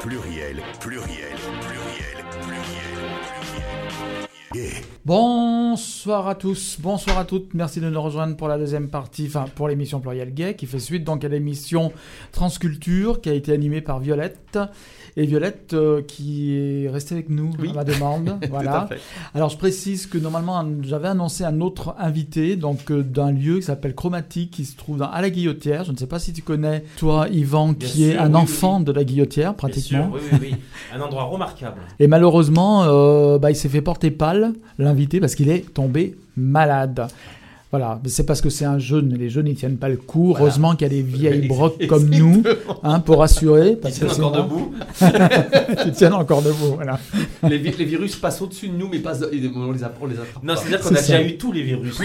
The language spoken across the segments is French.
Pluriel, pluriel, pluriel, pluriel, pluriel. Bonsoir à tous, bonsoir à toutes. Merci de nous rejoindre pour la deuxième partie, enfin pour l'émission Pluriel Gay, qui fait suite donc à l'émission Transculture, qui a été animée par Violette. Et Violette euh, qui est restée avec nous Oui. à ma demande. Voilà. Alors je précise que normalement j'avais annoncé un autre invité, donc euh, d'un lieu qui s'appelle Chromatique, qui se trouve dans, à la Guillotière. Je ne sais pas si tu connais, toi Yvan, Bien qui est sûr, un oui, enfant oui. de la Guillotière Bien pratiquement. sûr, oui, oui, oui. Un endroit remarquable. Et malheureusement, euh, bah, il s'est fait porter pâle, l'invité, parce qu'il est tombé malade. Voilà, Mais c'est parce que c'est un jeune, les jeunes ils tiennent pas le coup. Voilà. Heureusement qu'il y a des vieilles brocs comme nous, hein, pour assurer. Ils tiennent que encore debout. Ils tiennent encore debout, voilà. Les, vi- les virus passent au-dessus de nous, mais pas, on les, app- on les attrape Non, c'est-à-dire qu'on a ça. déjà eu tous les virus.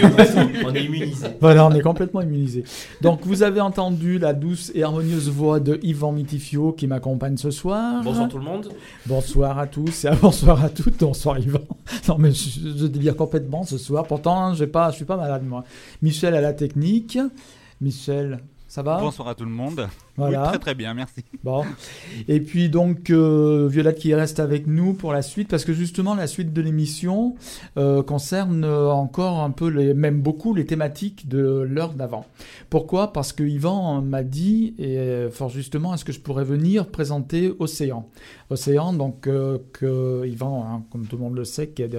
On est immunisé. Voilà, on est complètement immunisé. Donc vous avez entendu la douce et harmonieuse voix de Yvan Mitifio qui m'accompagne ce soir. Bonsoir tout le monde. Bonsoir à tous et à bonsoir à toutes. Bonsoir Yvan. Non mais je, je délire complètement ce soir. Pourtant, pas, je suis pas malade Michel à la technique. Michel, ça va? Bonsoir à tout le monde. Voilà. Oui, très très bien, merci. Bon. Et puis donc euh, Violette qui reste avec nous pour la suite parce que justement la suite de l'émission euh, concerne euh, encore un peu les même beaucoup les thématiques de l'heure d'avant. Pourquoi? Parce que Yvan m'a dit et euh, fort justement est-ce que je pourrais venir présenter Océan? Océan donc euh, que Yvan hein, comme tout le monde le sait qui est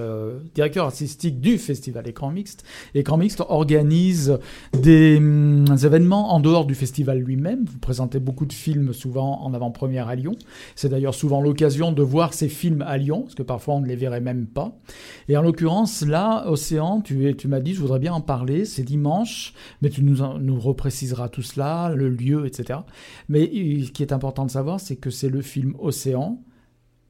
directeur artistique du festival Écran Mixte. Écran Mixte organise des hum, événements en dehors du festival lui-même. Vous présentez beaucoup de films souvent en avant-première à Lyon. C'est d'ailleurs souvent l'occasion de voir ces films à Lyon, parce que parfois on ne les verrait même pas. Et en l'occurrence, là, Océan, tu, m'as dit, je voudrais bien en parler, c'est dimanche, mais tu nous, nous repréciseras tout cela, le lieu, etc. Mais euh, ce qui est important de savoir, c'est que c'est le film Océan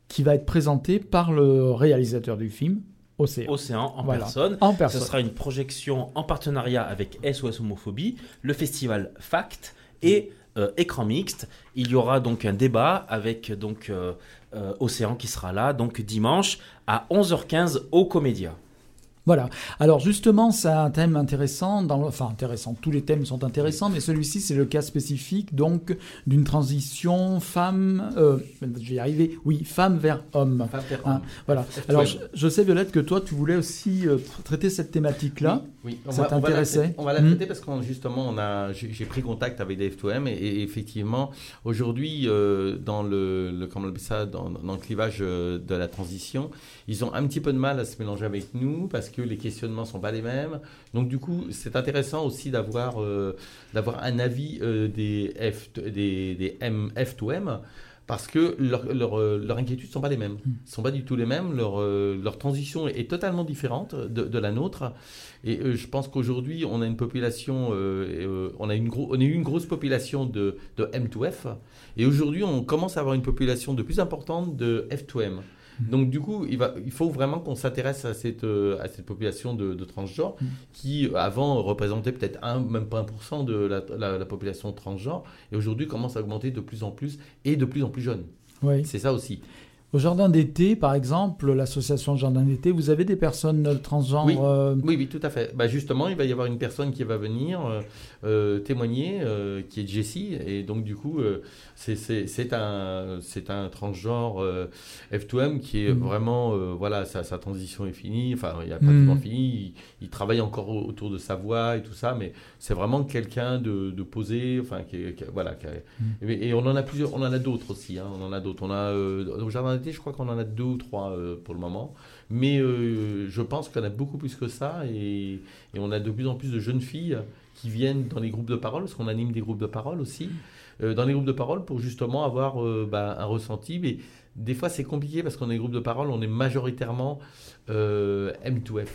qui va être présenté par le réalisateur du film, Océan. Océan en Voilà. personne. En Ce personne. sera une projection en partenariat avec SOS Homophobie, le festival Fact et euh, Écran Mixte. Il y aura donc un débat avec donc euh, euh, Océan qui sera là donc dimanche à 11h15 au Comédia. Voilà. Alors justement, c'est un thème intéressant. Dans le- Enfin, intéressant. Tous les thèmes sont intéressants, mais celui-ci, c'est le cas spécifique donc d'une transition femme. euh, je vais y arriver. Oui, femme vers homme. Enfin, faire- Hein, voilà. Alors, je, je sais Violette que toi, tu voulais aussi euh, tra- traiter cette thématique-là. Oui, on Ça va, t'intéressait traiter- On va la Hmm. traiter parce qu'on justement, on a, j'ai pris contact avec des F2M et, et effectivement, aujourd'hui, euh, dans le, le, comment on appelle ça, dans, dans le clivage euh, de la transition, ils ont un petit peu de mal à se mélanger avec nous parce que les questionnements sont pas les mêmes. Donc du coup, c'est intéressant aussi d'avoir euh, d'avoir un avis euh, des F des, des M, F2M. Parce que leurs leur, euh, inquiétudes ne sont pas les mêmes. ne sont pas du tout les mêmes. Leur, euh, leur transition est totalement différente de, de la nôtre. Et euh, je pense qu'aujourd'hui, on a une population, euh, on, a une gros, on a eu une grosse population de, de M2F. Et aujourd'hui, on commence à avoir une population de plus importante de F2M. Donc du coup, il, va, il faut vraiment qu'on s'intéresse à cette, euh, à cette population de, de transgenres Mm. qui, euh, avant, représentait peut-être un, même pas 1% de la, la- la population transgenre, et aujourd'hui commence à augmenter de plus en plus, et de plus en plus jeune. Oui. C'est ça aussi. Au jardin d'été, par exemple, l'association Jardin d'été, vous avez des personnes euh, transgenres. Oui. euh, Oui, oui, tout à fait. Bah, justement, il va y avoir une personne qui va venir euh, témoigner, euh, qui est Jessie, et donc du coup, euh, c'est- un, c'est un transgenre euh, F2M qui est Mhm. vraiment, euh, voilà, sa, sa transition est finie, enfin, il a pratiquement Mhm. fini, il, il travaille encore au- autour de sa voix et tout ça, mais c'est vraiment quelqu'un de, de posé, enfin, qui, voilà, qui Mhm. et, et on en a plusieurs, on en a d'autres aussi, hein, on en a d'autres. On a au jardin d'été, je crois qu'on en a deux ou trois pour le moment. Mais je pense qu'on a beaucoup plus que ça et, et on a de plus en plus de jeunes filles qui viennent dans les groupes de parole, parce qu'on anime des groupes de parole aussi, euh, dans les groupes de parole pour justement avoir euh, bah, un ressenti. Mais des fois, c'est compliqué parce qu'on est groupes de parole, on est majoritairement euh, M2F.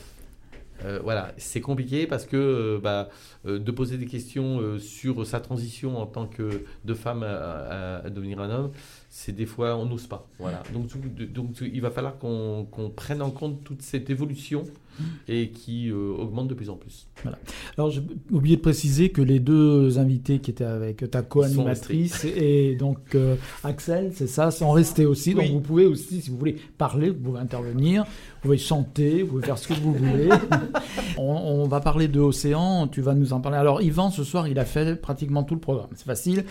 Euh, voilà, c'est compliqué parce que bah, de poser des questions sur sa transition en tant que de femme à, devenir un homme, c'est des fois on n'ose pas. Voilà. Donc, il va falloir qu'on prenne en compte toute cette évolution et qui euh, augmente de plus en plus. Alors, j'ai oublié de préciser que les deux invités qui étaient avec ta co-animatrice et donc euh, Axel, c'est ça, sont restés aussi. Donc, Oui. vous pouvez aussi, si vous voulez parler, vous pouvez intervenir, vous pouvez chanter, vous pouvez faire ce que vous voulez. on, on va parler de Océan, tu vas nous en parler. Alors Yvan, ce soir, il a fait pratiquement tout le programme. C'est facile.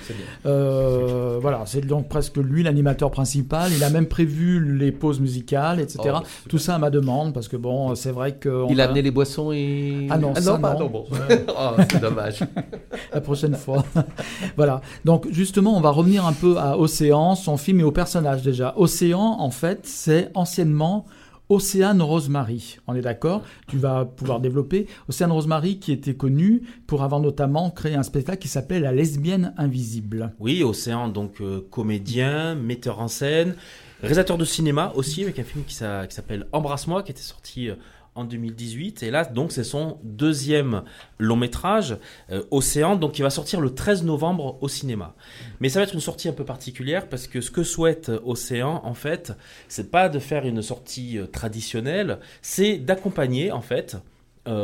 Euh, voilà, c'est donc presque lui l'animateur principal. Il a même prévu les pauses musicales, etc. Oh, super. tout ça à ma demande, parce que bon, c'est vrai que... Il a amené les boissons et. Ah non, ça, pas- non. bon. oh, c'est dommage. la prochaine fois. voilà. Donc justement, on va revenir un peu à Océan, son film et au personnage déjà. Océan, en fait, c'est anciennement Océane Rosemary. On est d'accord? Tu vas pouvoir développer. Océane Rosemary qui était connue pour avoir notamment créé un spectacle qui s'appelait La lesbienne invisible. Oui, Océan, donc euh, comédien, metteur en scène, réalisateur de cinéma aussi, avec un film qui s'appelle Embrasse-moi, qui était sorti euh, en 2018. Et là, donc, c'est son deuxième long métrage, euh, Océan, donc qui va sortir le 13 novembre au cinéma. Mais ça va être une sortie un peu particulière parce que ce que souhaite euh, Océan, en fait, c'est pas de faire une sortie euh, traditionnelle, c'est d'accompagner, en fait,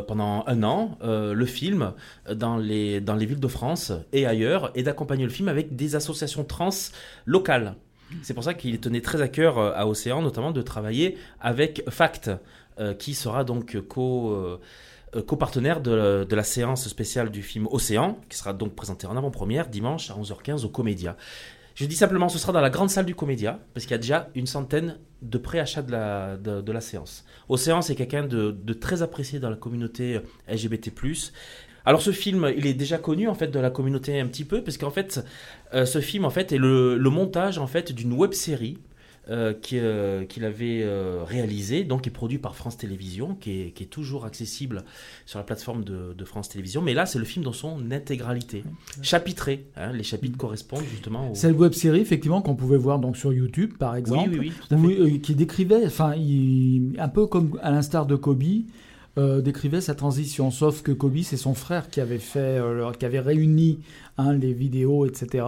pendant un an le film dans les, dans les villes de France et ailleurs et d'accompagner le film avec des associations trans locales. C'est pour ça qu'il tenait très à cœur à Océan, notamment de travailler avec FACT, qui sera donc euh, euh, copartenaire de, la séance spéciale du film Océan, qui sera donc présentée en avant-première dimanche à 11h15 au Comédia. Je dis simplement, ce sera dans la grande salle du Comédia, parce qu'il y a déjà une centaine de préachats de la, de, la séance. Océan, c'est quelqu'un de, de très apprécié dans la communauté LGBT+. Alors ce film, il est déjà connu en fait de la communauté un petit peu, parce qu'en fait, euh, ce film en fait est le, le montage en fait d'une web série euh, euh, qu'il avait euh, réalisé, donc qui est produit par France Télévisions, qui est, qui est toujours accessible sur la plateforme de, de France Télévisions. Mais là, c'est le film dans son intégralité, chapitré. hein, les chapitres correspondent justement au. C'est une web série effectivement qu'on pouvait voir donc sur YouTube par exemple. oui, oui. Oui, euh, qui décrivait, enfin, un peu comme à l'instar de Kobe, euh, décrivait sa transition. Sauf que Kobe, c'est son frère qui avait fait, euh, qui avait réuni hein, les vidéos, etc.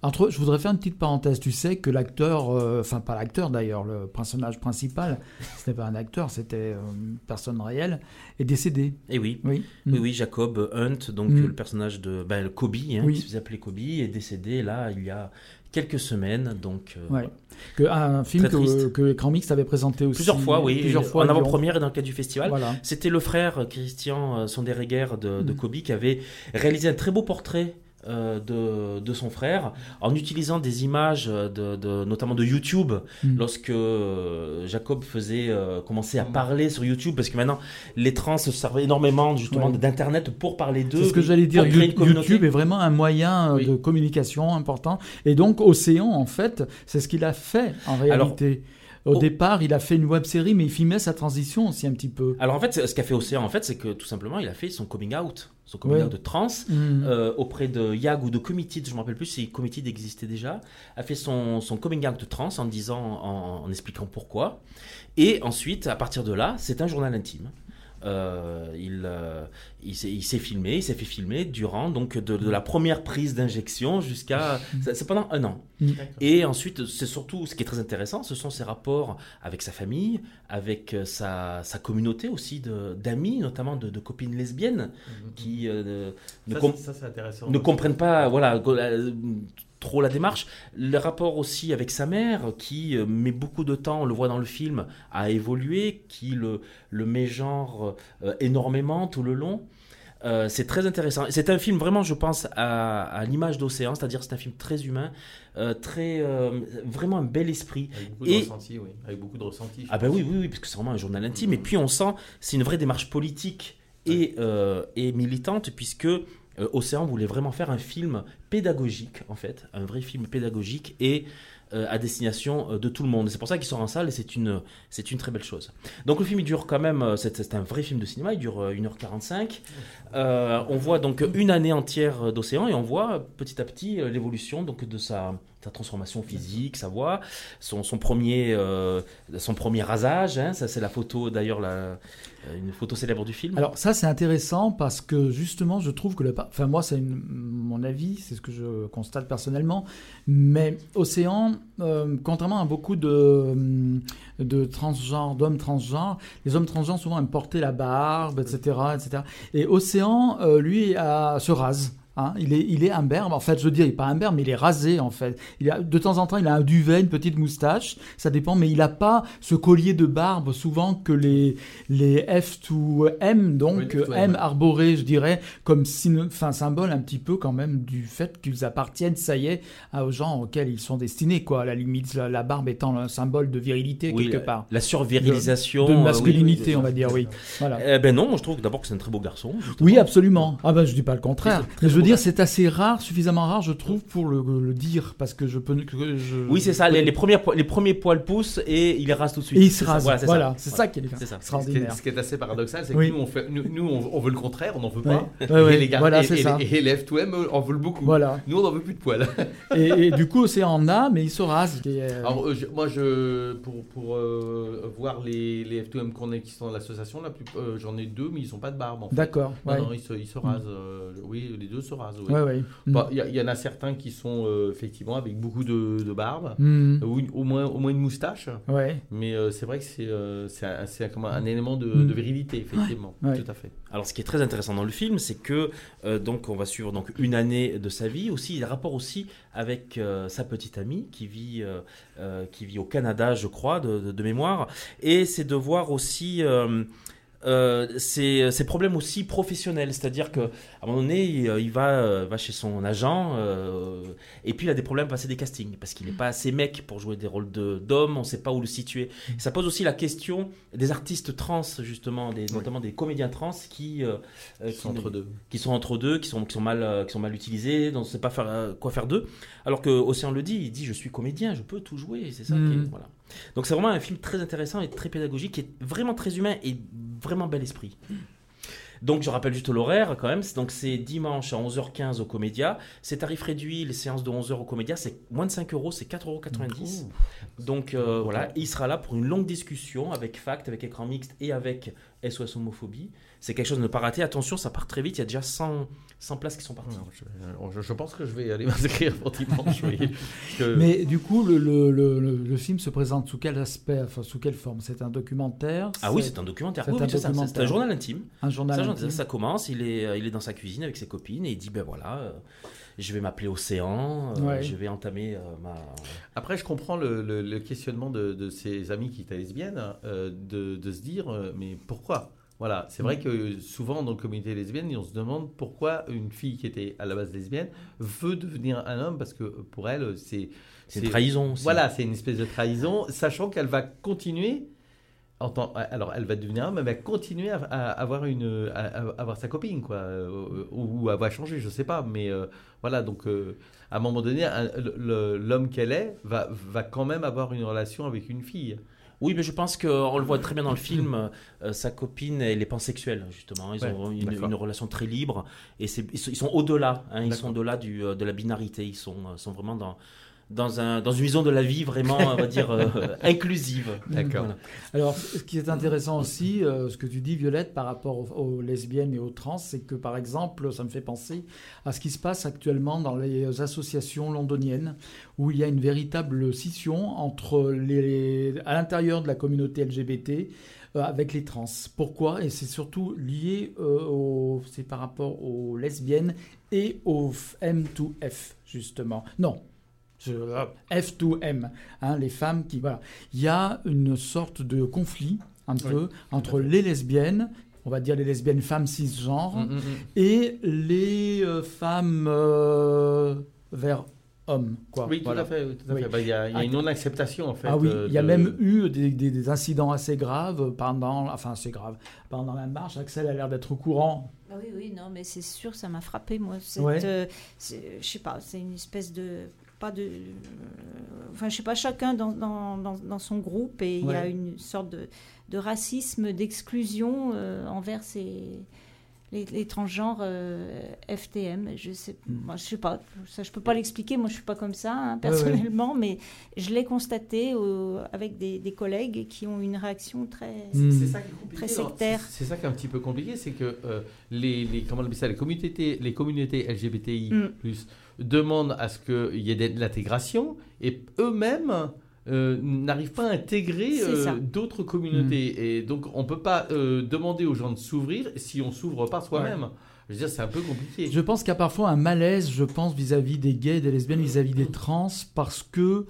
Entre, je voudrais faire une petite parenthèse. Tu sais que l'acteur, euh, enfin pas l'acteur d'ailleurs, le personnage principal, ce n'est pas un acteur, c'était euh, une personne réelle, est décédé. Et oui. Oui. Oui, oui, Jacob Hunt, donc Mm. le personnage de ben, Kobe, hein, Oui. qui se faisait appeler Kobe, est décédé là il y a quelques semaines. Donc, euh, Ouais. Que, un film que, que Écran Mix avait présenté aussi. Plusieurs fois, oui. Plusieurs fois. en avant-première et dans le cadre du festival. Voilà. C'était le frère euh, Christian euh, Sonderegger de, de Mm. Kobe qui avait réalisé un très beau portrait euh, de, de son frère en utilisant des images de, de- notamment de YouTube Mm. lorsque euh, Jacob faisait euh, commencer à parler sur YouTube parce que maintenant les trans se servaient énormément justement Ouais. d'internet pour parler d'eux C'est ce que j'allais dire. YouTube est vraiment un moyen Oui. de communication important. Et donc, Océan, en fait, c'est ce qu'il a fait en réalité. Au Oh. départ, il a fait une web série, mais il filmait sa transition aussi un petit peu. Alors en fait, ce qu'a fait Océan, en fait, c'est que tout simplement, il a fait son coming out, son coming Ouais. out de trans. Mm. euh, auprès de Yag ou de Committed, je ne me rappelle plus si Committed existait déjà, a fait son, son coming out de trans en disant, en, en expliquant pourquoi. Et ensuite, à partir de là, c'est un journal intime. Euh, il euh, il s'est il s'est filmé, il s'est fait filmer durant donc de, de la première prise d'injection jusqu'à c'est c'est pendant un an. Et ensuite, c'est surtout ce qui est très intéressant, ce sont ses rapports avec sa famille, avec euh, sa, sa communauté aussi de- d'amis, notamment de, de copines lesbiennes qui euh, ne, com- ça, c'est ne comprennent pas voilà, trop la démarche. Le rapport aussi avec sa mère, qui euh, met beaucoup de temps, on le voit dans le film, à évoluer, qui le, le met genre euh, énormément tout le long. Euh, c'est très intéressant. C'est un film vraiment, je pense, à, à l'image d'Océan, c'est-à-dire c'est un film très humain, euh, très euh, vraiment un bel esprit. Avec beaucoup Et- de ressenti, oui. Avec beaucoup de ressenti. Ah ben oui, oui, oui, parce que c'est vraiment un journal intime. Et puis on sent, c'est une vraie démarche politique et, et militante, puisque Océan voulait vraiment faire un film pédagogique, en fait, un vrai film pédagogique et euh, à destination euh, de tout le monde. C'est pour ça qu'il sort en salle et c'est une, c'est une très belle chose. Donc le film il dure quand même, euh, c'est un vrai film de cinéma, il dure euh, 1h45. Euh, on voit donc une année entière d'Océan et on voit petit à petit l'évolution donc de sa, sa transformation physique, sa voix, son, premier euh, son premier rasage. hein. ça c'est la photo d'ailleurs euh, une photo célèbre du film. Alors ça c'est intéressant parce que justement je trouve que le enfin moi c'est mon avis c'est ce que je constate personnellement mais Océan euh, contrairement à beaucoup de transgenres d'hommes transgenres les hommes transgenres souvent aiment porter la barbe etc etc et Océan lui se rase Hein, il est, il est imberbe. En fait, je veux dire, il n'est pas imberbe, mais il est rasé en fait. Il a, de temps en temps, il a un duvet, une petite moustache. Ça dépend, mais il n'a pas ce collier de barbe souvent que les les F2M, donc Oui, F2M, M arboré, je dirais, comme enfin, symbole un petit peu quand même du fait qu'ils appartiennent, ça y est, aux gens auxquels ils sont destinés, quoi. À la limite, la, la barbe étant un symbole de virilité Oui, quelque la- part. La survirilisation. De euh, oui, masculinité, oui, on va dire, oui. Voilà. Eh ben non, moi je trouve d'abord que c'est un très beau garçon. justement. Oui, absolument. Ah ben, je dis pas le contraire. Très- très Mais je veux dire, c'est assez rare, suffisamment rare, je trouve, pour le, le dire, parce que je peux. que je- Oui, c'est ça. Les, les premiers, les premiers poils poussent et il les rase tout de suite. Et il se rase. Voilà, c'est Voilà, ça. ça qui est C'est ça. Ce qui, est, extraordinaire. ce qui est assez paradoxal, c'est Oui. que nous, on, fait, nous, nous, on, veut le contraire, on n'en veut pas. Ouais, ouais, et les gars, voilà, et, c'est et ça. les- et les F2M eux, en veulent beaucoup. Voilà. Nous, on n'en veut plus de poils. Et, et du coup, c'est en a, mais il se rase. Et, euh, Alors, euh, je- moi, je, pour, pour euh, voir les, les F2M qu'on a qui sont dans l'association, la euh, j'en ai deux, mais ils sont pas de barbe. D'accord. Non, ils se, ils se rasent. oui, les deux se oui. Ouais, ouais. Mm. Bah, Il y, a- il y en a certains qui sont euh, effectivement avec beaucoup de, de barbe, Mm. ou une- au, moins, au moins une moustache. Ouais. Mais euh, c'est vrai que c'est euh, c'est un, un élément de, Mm. de virilité, effectivement. Ouais. Tout à fait. Alors, ce qui est très intéressant dans le film, c'est que euh, donc on va suivre donc une année de sa vie, aussi il y a un rapport aussi avec euh, sa petite amie qui vit euh, euh, qui vit au Canada, je crois, de, de- de mémoire, et c'est de voir aussi euh, euh, ses, ses problèmes aussi professionnels, c'est-à-dire que à un moment donné, il, il va, euh, va chez son agent euh, et puis il a des problèmes à passer des castings parce qu'il n'est pas assez mec pour jouer des rôles de- d'homme, on ne sait pas où le situer. Ça pose aussi la question des artistes trans justement, des, notamment des comédiens trans qui, euh, euh, sont qui- entre deux. qui sont entre deux, qui sont, qui sont, mal, euh, qui sont mal utilisés, dont on ne sait pas faire, euh, quoi faire d'eux. Alors que Océan le dit, il dit je suis comédien, je peux tout jouer, c'est ça. qui est- Mhm. voilà. Donc c'est vraiment un film très intéressant et très pédagogique, qui est vraiment très humain et vraiment bel esprit. Donc je rappelle juste l'horaire quand même, C'est- donc c'est dimanche à 11h15 au Comédia, c'est tarif réduit, les séances de 11h au Comédia, c'est moins de 5 euros, c'est 4,90 euros. Donc euh, voilà, il sera là pour une longue discussion avec Fact, avec écran mixte et avec SOS Homophobie. C'est quelque chose de ne pas rater. Attention, ça part très vite. Il y a déjà 100, 100 places qui sont parties. Non, je, je- je pense que je vais aller m'inscrire pour dimanche. oui. Parce que- Mais du coup, le, le, le, le- le film se présente sous quel aspect, enfin, sous quelle forme? C'est un documentaire? Ah oui, c'est un documentaire. c'est Oui, un oui, un journal intime. un journal. Ça, intime. ça commence, il est, euh, il est dans sa cuisine avec ses copines et il dit ben voilà, euh, je vais m'appeler Océan, euh, Ouais. je vais entamer euh, ma. Après, je comprends le, le- le questionnement de, de ses amis qui étaient lesbiennes, euh, de, de se dire, euh, mais pourquoi? Voilà, c'est Mm. vrai que souvent dans la communauté lesbienne, on se demande pourquoi une fille qui était à la base lesbienne veut devenir un homme, parce que pour elle, c'est... C'est une trahison aussi. Voilà, c'est une espèce de trahison, sachant qu'elle va continuer... En alors, elle va devenir homme, mais elle va continuer à, à avoir, une, à, à avoir sa copine, quoi. euh, Ou, ou elle va changer, je sais pas. Mais euh, voilà, donc euh, à un moment donné, un- l'homme qu'elle est va, va quand même avoir une relation avec une fille. Oui, mais je pense qu'on le voit très bien dans le film. euh, sa copine, elle est pansexuelle, justement. Ils Ouais, ont une, relation très libre. Et ils sont, au-delà. hein, ils sont au-delà euh, de la binarité. Ils sont, euh, sont vraiment dans, dans, un, dans une vision de la vie vraiment, on va dire, euh, inclusive. D'accord. Voilà. Alors, ce qui est intéressant aussi, euh, ce que tu dis, Violette, par rapport aux, aux lesbiennes et aux trans, c'est que, par exemple, ça me fait penser à ce qui se passe actuellement dans les associations londoniennes, où il y a une véritable scission entre les, à l'intérieur de la communauté LGBT euh, avec les trans. Pourquoi? Et c'est surtout lié euh, au, c'est par rapport aux lesbiennes et aux M2F, justement. Non. Je- euh, F2M, hein, les femmes qui voilà, il y a une sorte de conflit un peu entre les lesbiennes, on va dire les lesbiennes femmes cisgenres, Mm, mm, mm. et les euh, femmes euh, vers hommes. Quoi. Oui, tout Voilà. à fait. oui, tout à Oui. Bah, Il y a, il y a une non-acceptation, en fait. Ah oui, euh, il y a de- même eu des, des- des incidents assez graves pendant, enfin assez graves, pendant la marche. Axel a l'air d'être au courant. Ah oui, oui, non, mais c'est sûr, ça m'a frappé, moi. Cette, Ouais. euh, c'est- je sais pas, c'est une espèce de. Pas de. euh, Enfin, je sais pas, chacun dans, dans, dans, dans son groupe, et il y a une sorte de, de racisme, d'exclusion euh, envers ces. Les, les transgenres euh, FTM, je sais, Mm. moi, je sais pas, ça je peux pas l'expliquer, moi je suis pas comme ça hein, Ouais, ouais. personnellement, mais je l'ai constaté au- avec des, des collègues qui ont une réaction très. Mm. Ça compliqué. Très sectaire. C'est ça qui est un petit peu compliqué, c'est que euh, les, les, comment on ça, les communautés, les communautés LGBTI Mm. plus demandent à ce qu'il y ait de l'intégration et eux-mêmes euh, n'arrivent pas à intégrer euh, d'autres communautés. Et donc on ne peut pas euh, demander aux gens de s'ouvrir si on s'ouvre pas soi-même. Je veux dire, c'est un peu compliqué. Je pense qu'il y a parfois un malaise, je pense, vis-à-vis des gays, des lesbiennes, vis-à-vis des trans, parce que,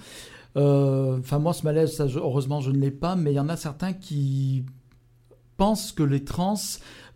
euh, enfin moi ce malaise, ça, je- heureusement je ne l'ai pas, mais il y en a certains qui pensent que les trans,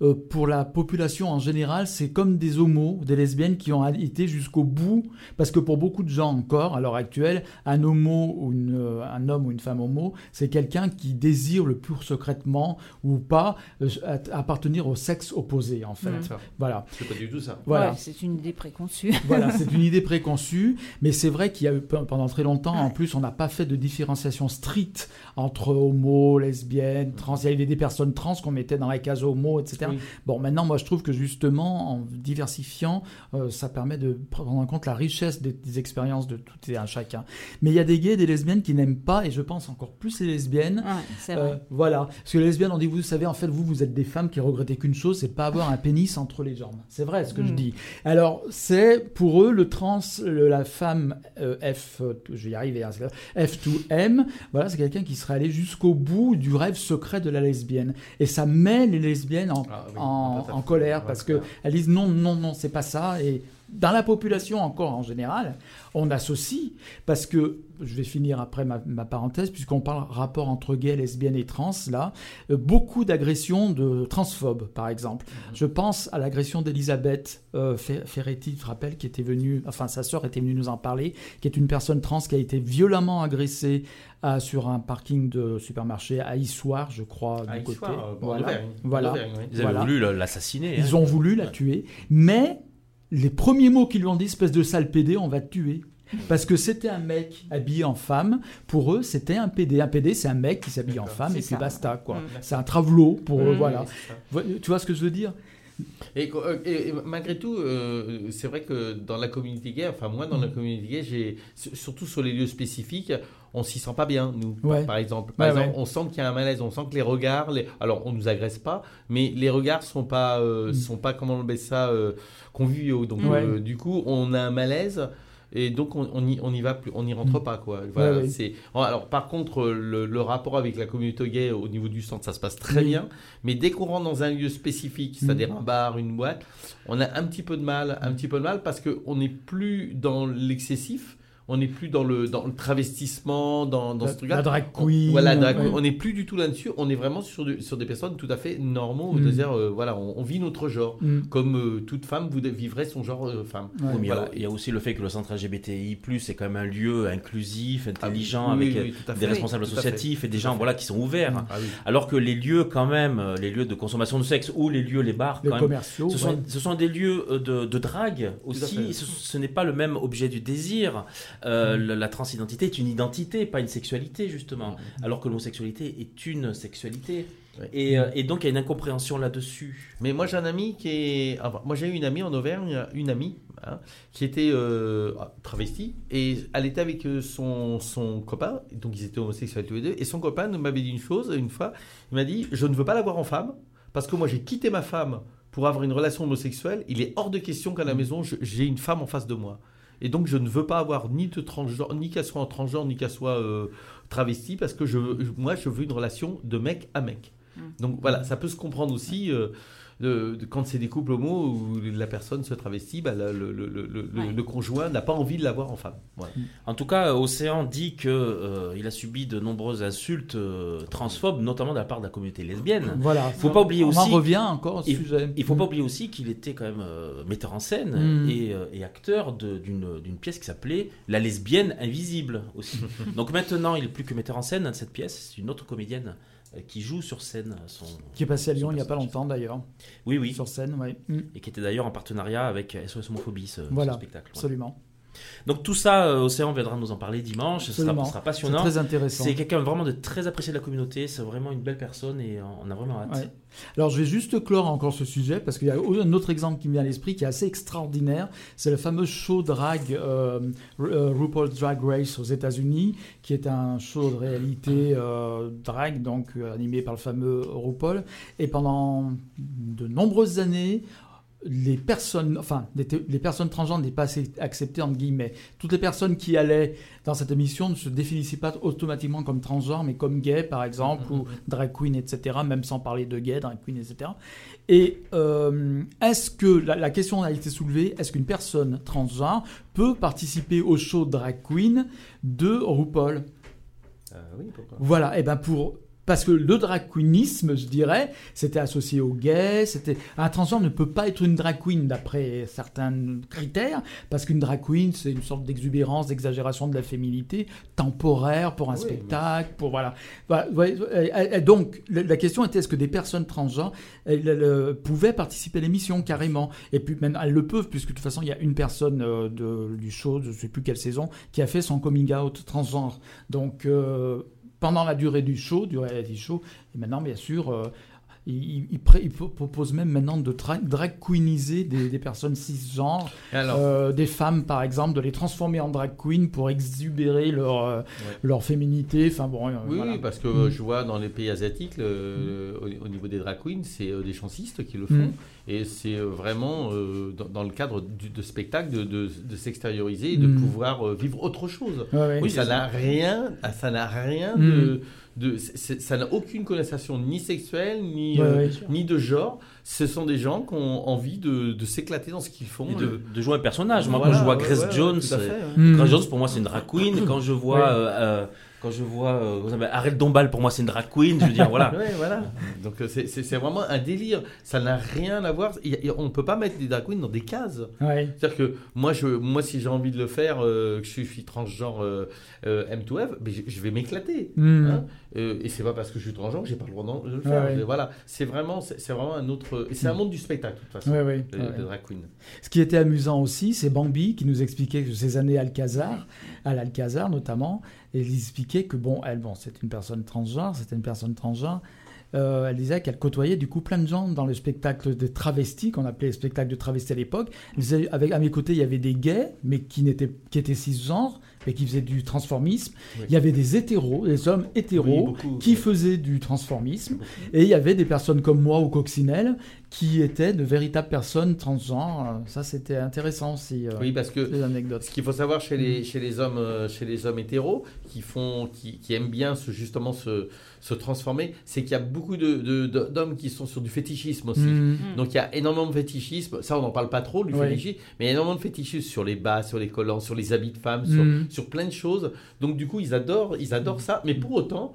euh, pour la population en général, c'est comme des homos, des lesbiennes qui ont été jusqu'au bout, parce que pour beaucoup de gens encore, à l'heure actuelle, un homo ou une, euh, un homme ou une femme homo, c'est quelqu'un qui désire le plus secrètement ou pas euh, appartenir au sexe opposé, en fait. Mm. Ça, Voilà. C'est pas du tout ça. Voilà. Ouais, c'est une idée préconçue. Voilà, c'est une idée préconçue, mais c'est vrai qu'il y a eu pendant très longtemps, en plus, on n'a pas fait de différenciation stricte entre homo, lesbiennes, trans. Il y avait des personnes trans qu'on mettait dans la case homo, etc. Oui. Bon, maintenant, moi, je trouve que justement, en diversifiant, euh, ça permet de prendre en compte la richesse des, des expériences de tout et un chacun. Mais il y a des gays et des lesbiennes qui n'aiment pas, et je pense encore plus les lesbiennes, Ouais, euh, vrai. voilà. Parce que les lesbiennes, on dit, vous savez, en fait, vous, vous êtes des femmes qui regrettez qu'une chose, c'est pas avoir un pénis entre les jambes. C'est vrai ce que je Mm. dis. Alors, c'est pour eux, le trans, le- la femme euh, F, je vais y arriver, hein, c'est là, F2M, voilà, c'est quelqu'un qui serait allé jusqu'au bout du rêve secret de la lesbienne. Et ça met les lesbiennes en, Ah oui, en, colère parce qu'elles disent non, non, non, c'est pas ça. Et dans la population encore en général, on associe, parce que, je vais finir après ma, ma parenthèse, puisqu'on parle rapport entre gays, lesbiennes et trans, là, euh, beaucoup d'agressions de transphobes, par exemple. Mhm. Je pense à l'agression d'Elisabeth euh, Fer- Ferretti, je te rappelle, qui était venue, enfin sa sœur était venue nous en parler, qui est une personne trans qui a été violemment agressée à- sur un parking de supermarché à Issoire, je crois, Ah, du côté. euh, bon, voilà. Auvergne. Voilà. Auvergne, oui. Ils avaient Voilà. voulu l'assassiner. Ils hein. ont voulu la tuer, mais les premiers mots qu'ils lui ont dit, espèce de sale PD, on va te tuer. Parce que c'était un mec habillé en femme. Pour eux, c'était un PD. Un PD, c'est un mec qui s'habille en femme et puis ça. basta, quoi. Mm. C'est un travelot pour eux, Mm. voilà. Tu vois ce que je veux dire? Et, euh, et- et malgré tout, euh, c'est vrai que dans la communauté gay, enfin moi dans la communauté gay, j'ai surtout sur les lieux spécifiques, on s'y sent pas bien nous. par- Ouais. Par, exemple, par Ouais, exemple, ouais. on sent qu'il y a un malaise, on sent que les regards, les... alors on nous agresse pas, mais les regards sont pas, euh, Mm. sont pas comment on appelle ça, euh, conviviaux. Donc du coup, on a un malaise. Et donc on on y, on y va plus, on n'y rentre Mm. pas quoi. Voilà, ouais. c'est. Alors par contre le, le rapport avec la communauté gay au niveau du centre ça se passe très Oui. bien, mais dès qu'on rentre dans un lieu spécifique, c'est-à-dire un bar, une boîte, on a un petit peu de mal, un petit peu de mal parce que on n'est plus dans l'excessif, on n'est plus dans le dans le travestissement, dans, dans La- ce truc-là. la drag On- queen, Voilà, drag ouais. queen. on n'est plus du tout là-dessus. On est vraiment sur, de- sur des personnes tout à fait normaux. Mm. C'est-à-dire, euh, voilà, on, on vit notre genre. Mm. Comme euh, toute femme vous vivrait son genre euh, femme. Ouais. Oui, Voilà. il y, a aussi le fait que le centre LGBTI+, c'est quand même un lieu inclusif, intelligent, Ah oui, avec oui, oui, des responsables associatifs et des gens voilà, qui sont ouverts. Ah oui. Alors que les lieux, quand même, euh, les lieux de consommation de sexe ou les lieux, les bars, Les quand même, commerciaux. ce, ouais. sont, ce sont des lieux de, de drague aussi. Ce, ce n'est pas le même objet du désir. Euh, la, la transidentité est une identité, pas une sexualité, justement. Alors que l'homosexualité est une sexualité. Ouais. Et, euh, et donc, il y a une incompréhension là-dessus. Mais moi j'ai un ami qui est. enfin, moi j'ai eu une amie en Auvergne, une amie, hein, qui était euh, travestie, et elle était avec son, son copain, donc ils étaient homosexuels tous les deux, et son copain m'avait dit une chose une fois, il m'a dit Je ne veux pas la voir en femme, parce que moi j'ai quitté ma femme pour avoir une relation homosexuelle, il est hors de question qu'à la maison je- j'ai une femme en face de moi. Et donc je ne veux pas avoir ni de transgenre, ni qu'elle soit en transgenre, ni qu'elle soit euh, travestie, parce que je, veux- moi je veux une relation de mec à mec. Donc voilà, ça peut se comprendre aussi euh, de- de- quand c'est des couples homo où la personne se travestit, bah, le, le- le- le- le- Ouais. le conjoint n'a pas envie de l'avoir en femme. Voilà. En tout cas, Océan dit que euh, il a subi de nombreuses insultes euh, transphobes, notamment de la part de la communauté lesbienne. Voilà. Faut pas oublier On aussi- en revient encore au Il- sujet. Il faut pas Mm. oublier aussi qu'il était quand même euh, metteur en scène Mm. et, euh, et acteur d'une pièce qui s'appelait La lesbienne invisible aussi. Donc maintenant, il est plus que metteur en scène de cette pièce. C'est une autre comédienne euh, qui joue sur scène son. Qui est passé à Lyon il n'y a pas longtemps d'ailleurs. Oui, oui. Sur scène, oui. Mm. Et qui était d'ailleurs en partenariat avec SOS Homophobie, ce, ce Voilà, spectacle. ouais. Donc tout ça, euh, Océan viendra nous en parler dimanche. Ce sera, sera C'est passionnant. très intéressant. C'est quelqu'un vraiment de très apprécié de la communauté. C'est vraiment une belle personne et on a vraiment hâte. Ouais. Alors je vais juste clore encore ce sujet parce qu'il y a un autre exemple qui me vient à l'esprit qui est assez extraordinaire. C'est le fameux show drag euh, euh, RuPaul's Drag Race aux États-Unis, qui est un show de réalité euh, drag donc animé par le fameux RuPaul. Et pendant de nombreuses années, les personnes, enfin, les, personnes transgenres n'étaient pas assez acceptées entre guillemets. Toutes les personnes qui allaient dans cette émission ne se définissaient pas automatiquement comme transgenres, mais comme gays, par exemple, ou drag queen, etc. Même sans parler de gays, drag queen, etc. Et euh, est-ce que la, la question a été soulevée Est-ce qu'une personne transgenre peut participer au show drag queen de RuPaul? Euh, oui, pourquoi? Voilà, et ben pour parce que le drag queenisme, je dirais, c'était associé aux gays, c'était un transgenre ne peut pas être une drag queen d'après certains critères parce qu'une drag queen c'est une sorte d'exubérance, d'exagération de la féminité temporaire pour un Oui, spectacle, pour voilà. Donc la question était est-ce que des personnes transgenres elles, elles, euh, pouvaient participer à l'émission carrément? Et puis maintenant elles le peuvent puisque de toute façon il y a une personne euh, de, du show, je ne sais plus quelle saison, qui a fait son coming out transgenre. Donc euh, pendant la durée du show, du reality show, et maintenant bien sûr euh, il, propose même maintenant de dra- drag queeniser des, des personnes cisgenres, Alors, euh, des femmes par exemple, de les transformer en drag queen pour exubérer leur, euh, leur féminité. Enfin bon, euh, oui, voilà. oui, parce que Mm. je vois dans les pays asiatiques, le- au, au niveau des drag queens, c'est des chancistes qui le font. Mm. Et c'est vraiment euh, dans, dans le cadre du, de spectacle de, de- de s'extérioriser et de Mm. pouvoir vivre autre chose. Ouais. Oui, ça n'a rien, ça n'a rien de, de c'est- c'est- ça n'a aucune connotation ni sexuelle ni Ouais, euh, ni de genre. Ce sont des gens qui ont envie de, de s'éclater dans ce qu'ils font. Et de, de jouer un personnage. Moi, Voilà, quand je vois Grace ouais, ouais, Jones, fait, euh. Grace Jones pour moi c'est une drag queen. Quand je vois, Ouais. euh, euh, quand je vois euh, Arrête Dombal pour moi c'est une drag queen. Je veux dire voilà. Ouais, voilà. Donc euh, c'est- c'est c'est vraiment un délire. Ça n'a rien à voir. Il il on ne peut pas mettre des drag queens dans des cases. Ouais. C'est-à-dire que moi, je, moi, si j'ai envie de le faire, euh, que je suis, transgenre euh, euh, M2F, mais je, je vais m'éclater. Mm. hein. Et c'est pas parce que je suis transgenre que j'ai pas le droit de le faire. Ouais, Voilà, c'est vraiment, c'est c'est vraiment un autre. C'est un monde du spectacle, de toute façon. De, drag queen. Ce qui était amusant aussi, c'est Bambi qui nous expliquait que ses années à Alcazar, à l'Alcazar notamment, et expliquait que bon, elle, bon, c'est une personne transgenre, c'était une personne transgenre. Euh, elle disait qu'elle côtoyait du coup plein de gens dans le spectacle de travestis qu'on appelait le spectacle de travestis à l'époque. Avec à mes côtés il y avait des gays mais qui n'étaient qui étaient cisgenres mais qui faisaient du transformisme. Oui. Il y avait des hétéros, des hommes hétéros Oui, qui faisaient du transformisme et il y avait des personnes comme moi ou Coccinelle qui étaient de véritables personnes transgenres. Ça, c'était intéressant aussi, euh, Oui, parce que. Ce qu'il faut savoir chez les, chez les hommes, euh, chez les hommes hétéros qui font, qui, qui aiment bien se, justement se, se transformer, c'est qu'il y a beaucoup de, de- de- d'hommes qui sont sur du fétichisme aussi. Mm. Donc il y a énormément de fétichisme. Ça, on n'en parle pas trop, du Oui. fétichisme, mais il y a énormément de fétichisme sur les bas, sur les collants, sur les habits de femmes, sur, Mm. sur plein de choses. Donc du coup, ils adorent, ils adorent ça. Mais pour autant,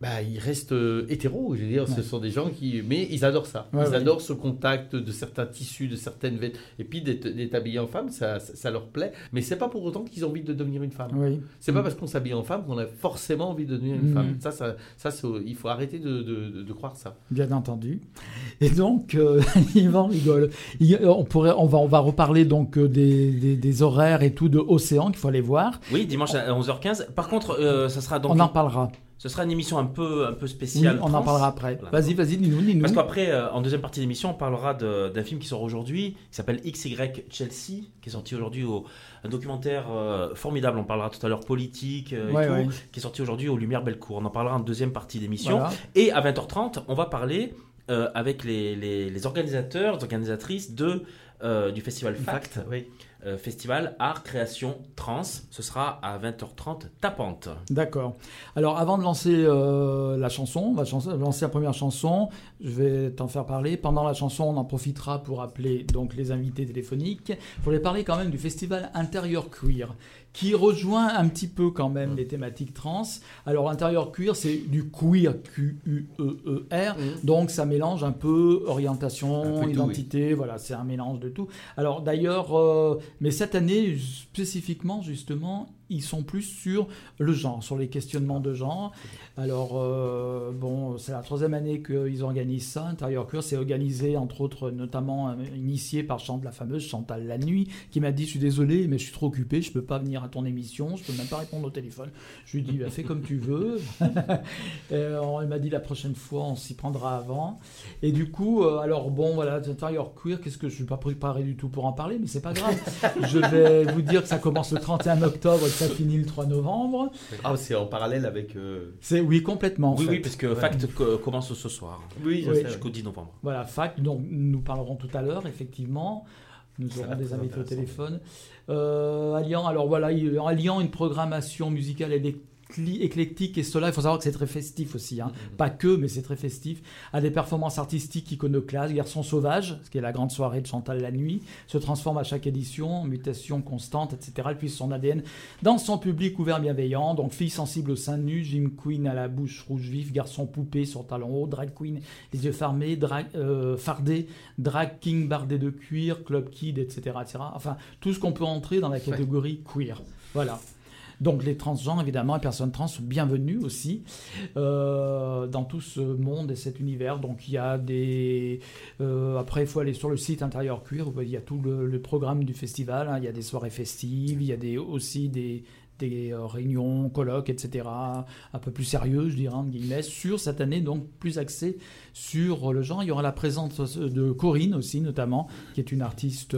bah, ils restent euh, hétéros. Je veux dire, ce sont des gens qui, mais ils adorent ça. Ouais, ils ouais. adorent ce contact de certains tissus, de certaines vêtements. Et puis d'être, habillé en femme, ça, ça, ça leur plaît. Mais c'est pas pour autant qu'ils ont envie de devenir une femme. Oui. C'est pas parce qu'on s'habille en femme qu'on a forcément envie de devenir une Mm. femme. Ça, ça, ça il faut arrêter de, de, de- de croire ça. Bien entendu. Et donc, euh, Yvan rigole. On, pourrait, on, va, on va reparler donc euh, des, des, des horaires et tout de Océan qu'il faut aller voir. Oui, dimanche à 11h15. Par contre, euh, ça sera donc on en parlera. Ce sera une émission un peu un peu Oui, spéciale. on en parlera après. Voilà. Vas-y, vas-y, dis-nous, dis-nous. Parce qu'après, euh, en deuxième partie de l'émission, on parlera d'un film qui sort aujourd'hui, qui s'appelle XY Chelsea, qui est sorti aujourd'hui au un documentaire euh, formidable. On parlera tout à l'heure politique euh, et tout, ouais. qui est sorti aujourd'hui aux Lumières Bellecour. On en parlera en deuxième partie d'émission. Voilà. Et à 20h30, on va parler euh, avec les, les- les organisateurs, les organisatrices de, euh, du festival FACT, oui. Euh, festival Art, Création, Trans. Ce sera à 20h30 tapante. D'accord. Alors, avant de lancer euh, la chanson, on va lancer la première chanson. Je vais t'en faire parler. Pendant la chanson, on en profitera pour appeler donc les invités téléphoniques. Il faudrait parler quand même du festival Intérieur Queer, qui rejoint un petit peu quand même les thématiques trans. Alors, Intérieur Queer, c'est du queer, Q-U-E-E-R. Donc, ça mélange un peu Un orientation, tout, identité. Voilà, c'est un mélange de tout. Alors, d'ailleurs, euh, mais cette année, spécifiquement, justement, ils sont plus sur le genre, sur les questionnements de genre. Alors, euh, bon, c'est la troisième année qu'ils organisent ça. Intérieur Queer, c'est organisé, entre autres, notamment euh, initié par Chante, la fameuse Chantal La Nuit, qui m'a dit Je suis désolé, mais je suis trop occupé, je peux pas venir à ton émission, je peux même pas répondre au téléphone. Je lui ai dit Bah, Fais comme tu veux. Et, alors, elle m'a dit La prochaine fois, on s'y prendra avant. Et du coup, euh, alors, bon, voilà, Intérieur Queer, qu'est-ce que je suis pas préparé du tout pour en parler, mais c'est pas grave. je vais vous dire que ça commence le 31 octobre, ça finit le 3 novembre. Ah, c'est en parallèle avec. euh, C'est oui complètement. en Oui, fait. oui, parce que Ouais. Fact co- commence ce soir, Oui, jusqu'au 10 novembre. Voilà, fac, dont nous parlerons tout à l'heure, effectivement. Nous aurons des invités au téléphone. Euh, alliant, alors voilà, il- alliant une programmation musicale électli- éclectique et cela, il faut savoir que c'est très festif aussi. hein. Mhm. Pas que, mais c'est très festif. À des performances artistiques iconoclastes, Garçon sauvage, ce qui est la grande soirée de Chantal la nuit, se transforme à chaque édition, mutation constante, etc. Elle puise son ADN dans son public ouvert bienveillant. Donc, fille sensible au sein nu, Jim Queen à la bouche rouge vif, garçon poupée sur talon haut, drag queen, les yeux fermés, drag, euh, fardés, drag king bardé de cuir, club kid, etc., etc. Enfin, tout ce qu'on peut entrer dans la catégorie queer. Voilà. Donc les transgenres, évidemment, les personnes trans sont bienvenues aussi euh, dans tout ce monde et cet univers. Donc il y a des... euh, après, il faut aller sur le site Intérieur Cuir, où il y a tout le, programme du festival. hein. Il y a des soirées festives, il y a des, aussi des, des euh, réunions, colloques, etc. Un peu plus sérieux, je dirais, entre guillemets, sur cette année, donc plus axé sur le genre. Il y aura la présence de Corinne aussi, notamment, qui est une artiste...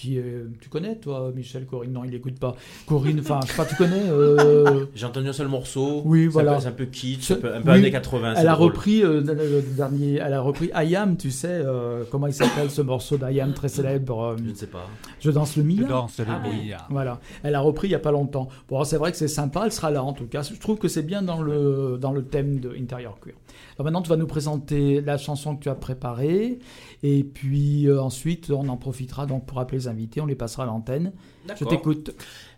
qui est- tu connais toi Michel Corinne? Non il écoute pas Corinne enfin je sais pas tu connais euh, J'ai entendu un seul morceau. Oui, voilà. C'est un peu kitsch, un peu, un peu oui, années 80. c'est elle a drôle. repris euh, le, dernier elle a repris I Am tu sais euh, comment il s'appelle ce morceau d'I Am très célèbre euh, Je ne sais pas. je danse le Je Mia danse le Ah voilà elle a repris il y a pas longtemps bon c'est vrai que c'est sympa elle sera là en tout cas je trouve que c'est bien dans le dans le thème de Interior Queer alors maintenant tu vas nous présenter la chanson que tu as préparée. Et puis euh, ensuite on en profitera donc pour appeler les invités. On les passera à l'antenne. Je t'écoute.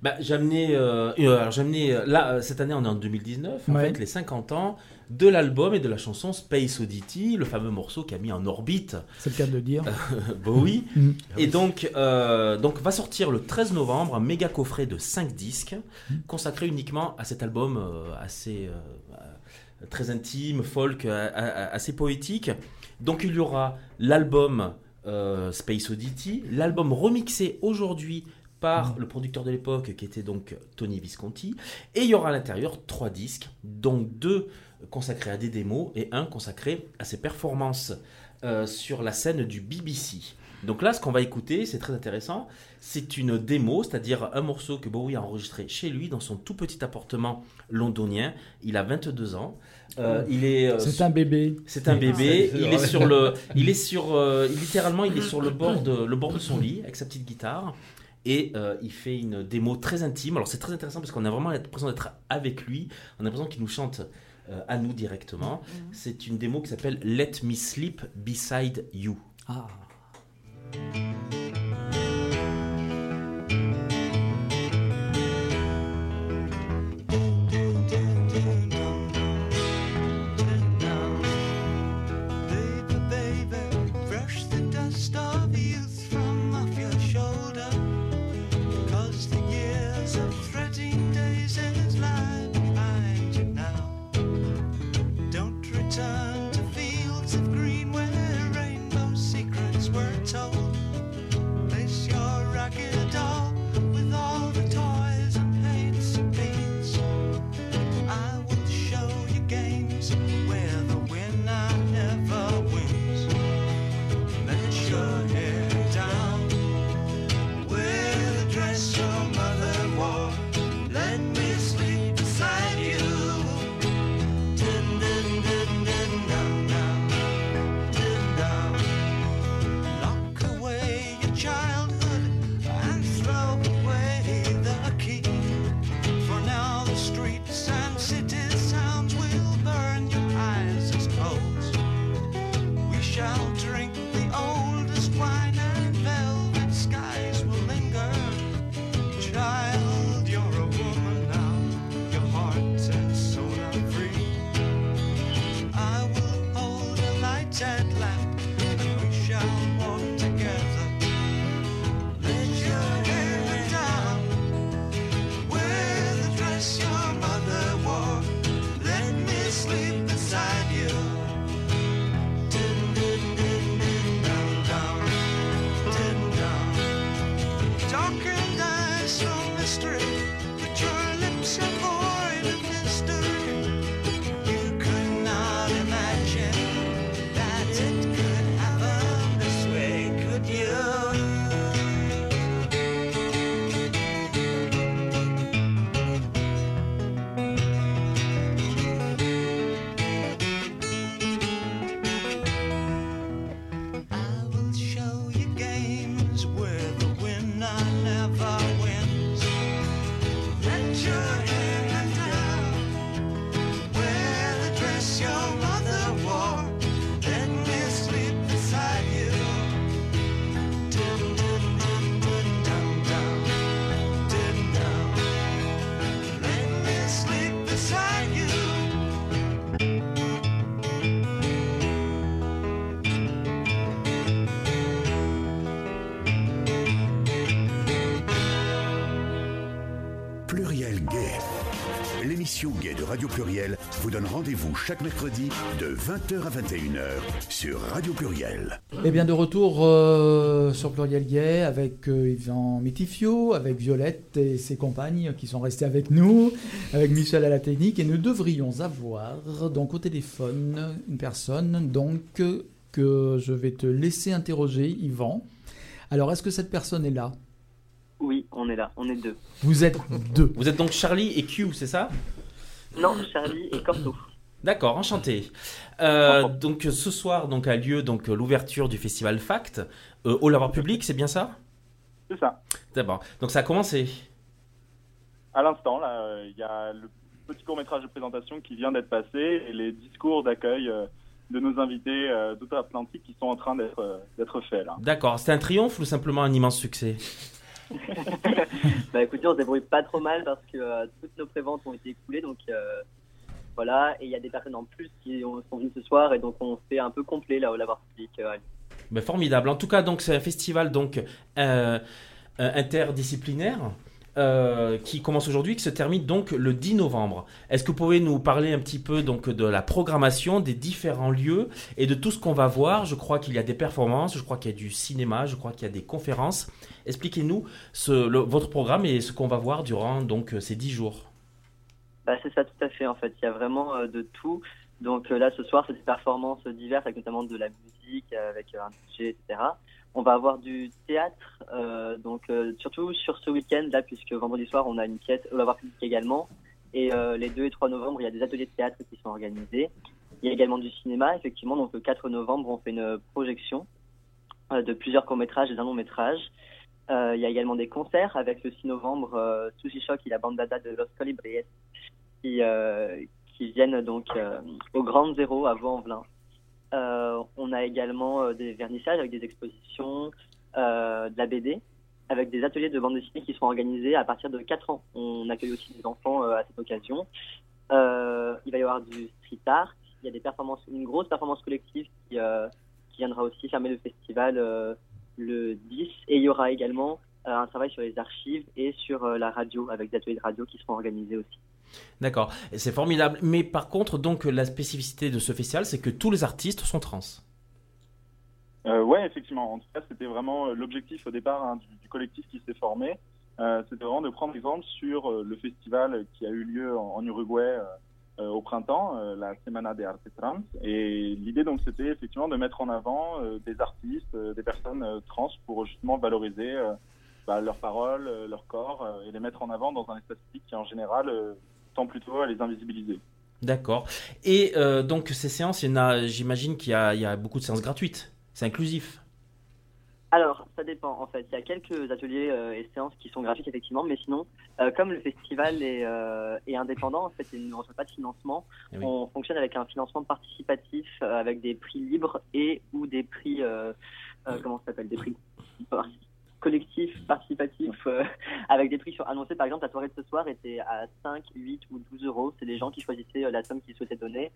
Bah, j'ai amené, euh, euh, alors, j'ai amené, euh, là, euh, cette année, on est en 2019, en Ouais. fait, les 50 ans de l'album et de la chanson Space Oddity, le fameux morceau qui a mis en orbite. C'est le cas de le dire. Bowie. Mm. Et donc, euh, donc, va sortir le 13 novembre un méga coffret de 5 disques consacré uniquement à cet album euh, assez euh, euh, très intime, folk, assez poétique. Donc, il y aura l'album euh, Space Oddity, l'album remixé aujourd'hui par le producteur de l'époque qui était donc Tony Visconti et il y aura à l'intérieur trois disques dont deux consacrés à des démos et un consacré à ses performances euh, sur la scène du BBC. Donc là, ce qu'on va écouter, c'est très intéressant. C'est une démo, c'est-à-dire un morceau que Bowie a enregistré chez lui dans son tout petit appartement londonien. Il a 22 ans. Euh, il est. euh, c'est un bébé c'est un bébé. Il est sur le. Il est sur. euh, littéralement, il est sur le bord de le bord de son lit avec sa petite guitare. Et euh, il fait une démo très intime. Alors c'est très intéressant parce qu'on a vraiment l'impression d'être avec lui. On a l'impression qu'il nous chante euh, à nous directement. C'est une démo qui s'appelle Let Me Sleep Beside You. ah Radio Pluriel vous donne rendez-vous chaque mercredi de 20h à 21h sur Radio Pluriel. Et bien de retour euh, sur Pluriel Gay avec euh, Yvan Métifio, avec Violette et ses compagnes qui sont restées avec nous, avec Michel à la technique et nous devrions avoir donc au téléphone une personne donc que je vais te laisser interroger Yvan. Alors est-ce que cette personne est là? Oui, on est là, on est deux. Vous êtes deux. Vous êtes donc Charlie et Q, c'est ça? Non, Charlie et Corto. D'accord, enchanté. Euh, donc ce soir donc a lieu donc l'ouverture du festival Fact euh, au lavoir public, c'est bien ça? C'est ça. D'abord. Donc ça a commencé. À l'instant, là, euh, il y a le petit court-métrage de présentation qui vient d'être passé et les discours d'accueil euh, de nos invités euh, d'Outre-Atlantique qui sont en train d'être euh, d'être faits, là. D'accord. C'était un triomphe ou simplement un immense succès? Bah écoutez, on se débrouille pas trop mal parce que euh, toutes nos préventes ont été écoulées, donc euh, voilà. Et il y a des personnes en plus qui ont- sont venues ce soir et donc on fait un peu complet là au lavoir public. euh. Ben, formidable. En tout cas, donc c'est un festival donc euh, interdisciplinaire qui commence aujourd'hui, qui se termine donc le 10 novembre. Est-ce que vous pouvez nous parler un petit peu donc de la programmation des différents lieux et de tout ce qu'on va voir? Je crois qu'il y a des performances, je crois qu'il y a du cinéma, je crois qu'il y a des conférences. Expliquez-nous votre programme et ce qu'on va voir durant donc ces 10 jours. Bah, c'est ça, tout à fait. En fait, il y a vraiment euh, de tout. Donc euh, là, ce soir, c'est des performances diverses, avec notamment de la musique, euh, avec euh, un DJ, etc. On va avoir du théâtre, euh, donc euh, surtout sur ce week-end là, puisque vendredi soir, on a une pièce au Lavoir Public également. Et euh, les 2 et 3 novembre, il y a des ateliers de théâtre qui sont organisés. Il y a également du cinéma, effectivement. Donc le 4 novembre, on fait une projection euh, de plusieurs courts-métrages et d'un long-métrage. Euh, il y a également des concerts avec le 6 novembre, euh, Sushi Shock et la bande dada de Los Colibries qui, euh, qui viennent donc au Grand Zéro à Vaux-en-Velin. On a également des vernissages avec des expositions, de la BD, avec des ateliers de bande dessinée qui sont organisés à partir de 4 ans. On accueille aussi des enfants à cette occasion. Il va y avoir du street art, il y a des performances, une grosse performance collective qui, viendra aussi fermer le festival le 10. Et il y aura également euh, un travail sur les archives et sur euh, la radio, avec des ateliers de radio qui seront organisés aussi. D'accord, c'est formidable. Mais par contre, donc la spécificité de ce festival, c'est que tous les artistes sont trans. Euh, ouais, effectivement. En tout cas, c'était vraiment euh, l'objectif au départ hein, du, du collectif qui s'est formé. Euh, c'était vraiment de prendre exemple sur euh, le festival qui a eu lieu en, en Uruguay euh, au printemps, euh, la Semana de Arte Trans. Et l'idée, donc, c'était effectivement de mettre en avant euh, des artistes, des personnes trans pour justement valoriser bah, leurs paroles, leur corps et les mettre en avant dans un espace public qui, en général, tend plutôt à les invisibiliser. D'accord. Et donc ces séances, j'imagine qu'il y a beaucoup de séances gratuites. C'est inclusif. Alors, ça dépend en fait. Il y a quelques ateliers euh, et séances qui sont gratuites effectivement, mais sinon, euh, comme le festival est, euh, est indépendant, en fait, il ne reçoit pas de financement. Eh oui. On fonctionne avec un financement participatif, euh, avec des prix libres et ou des prix, euh, euh, comment ça s'appelle, des prix par- collectifs, participatifs, euh, avec des prix qui sont annoncés. Par exemple, la soirée de ce soir était à 5, 8 ou 12 euros. C'est des gens qui choisissaient euh, la somme qu'ils souhaitaient donner.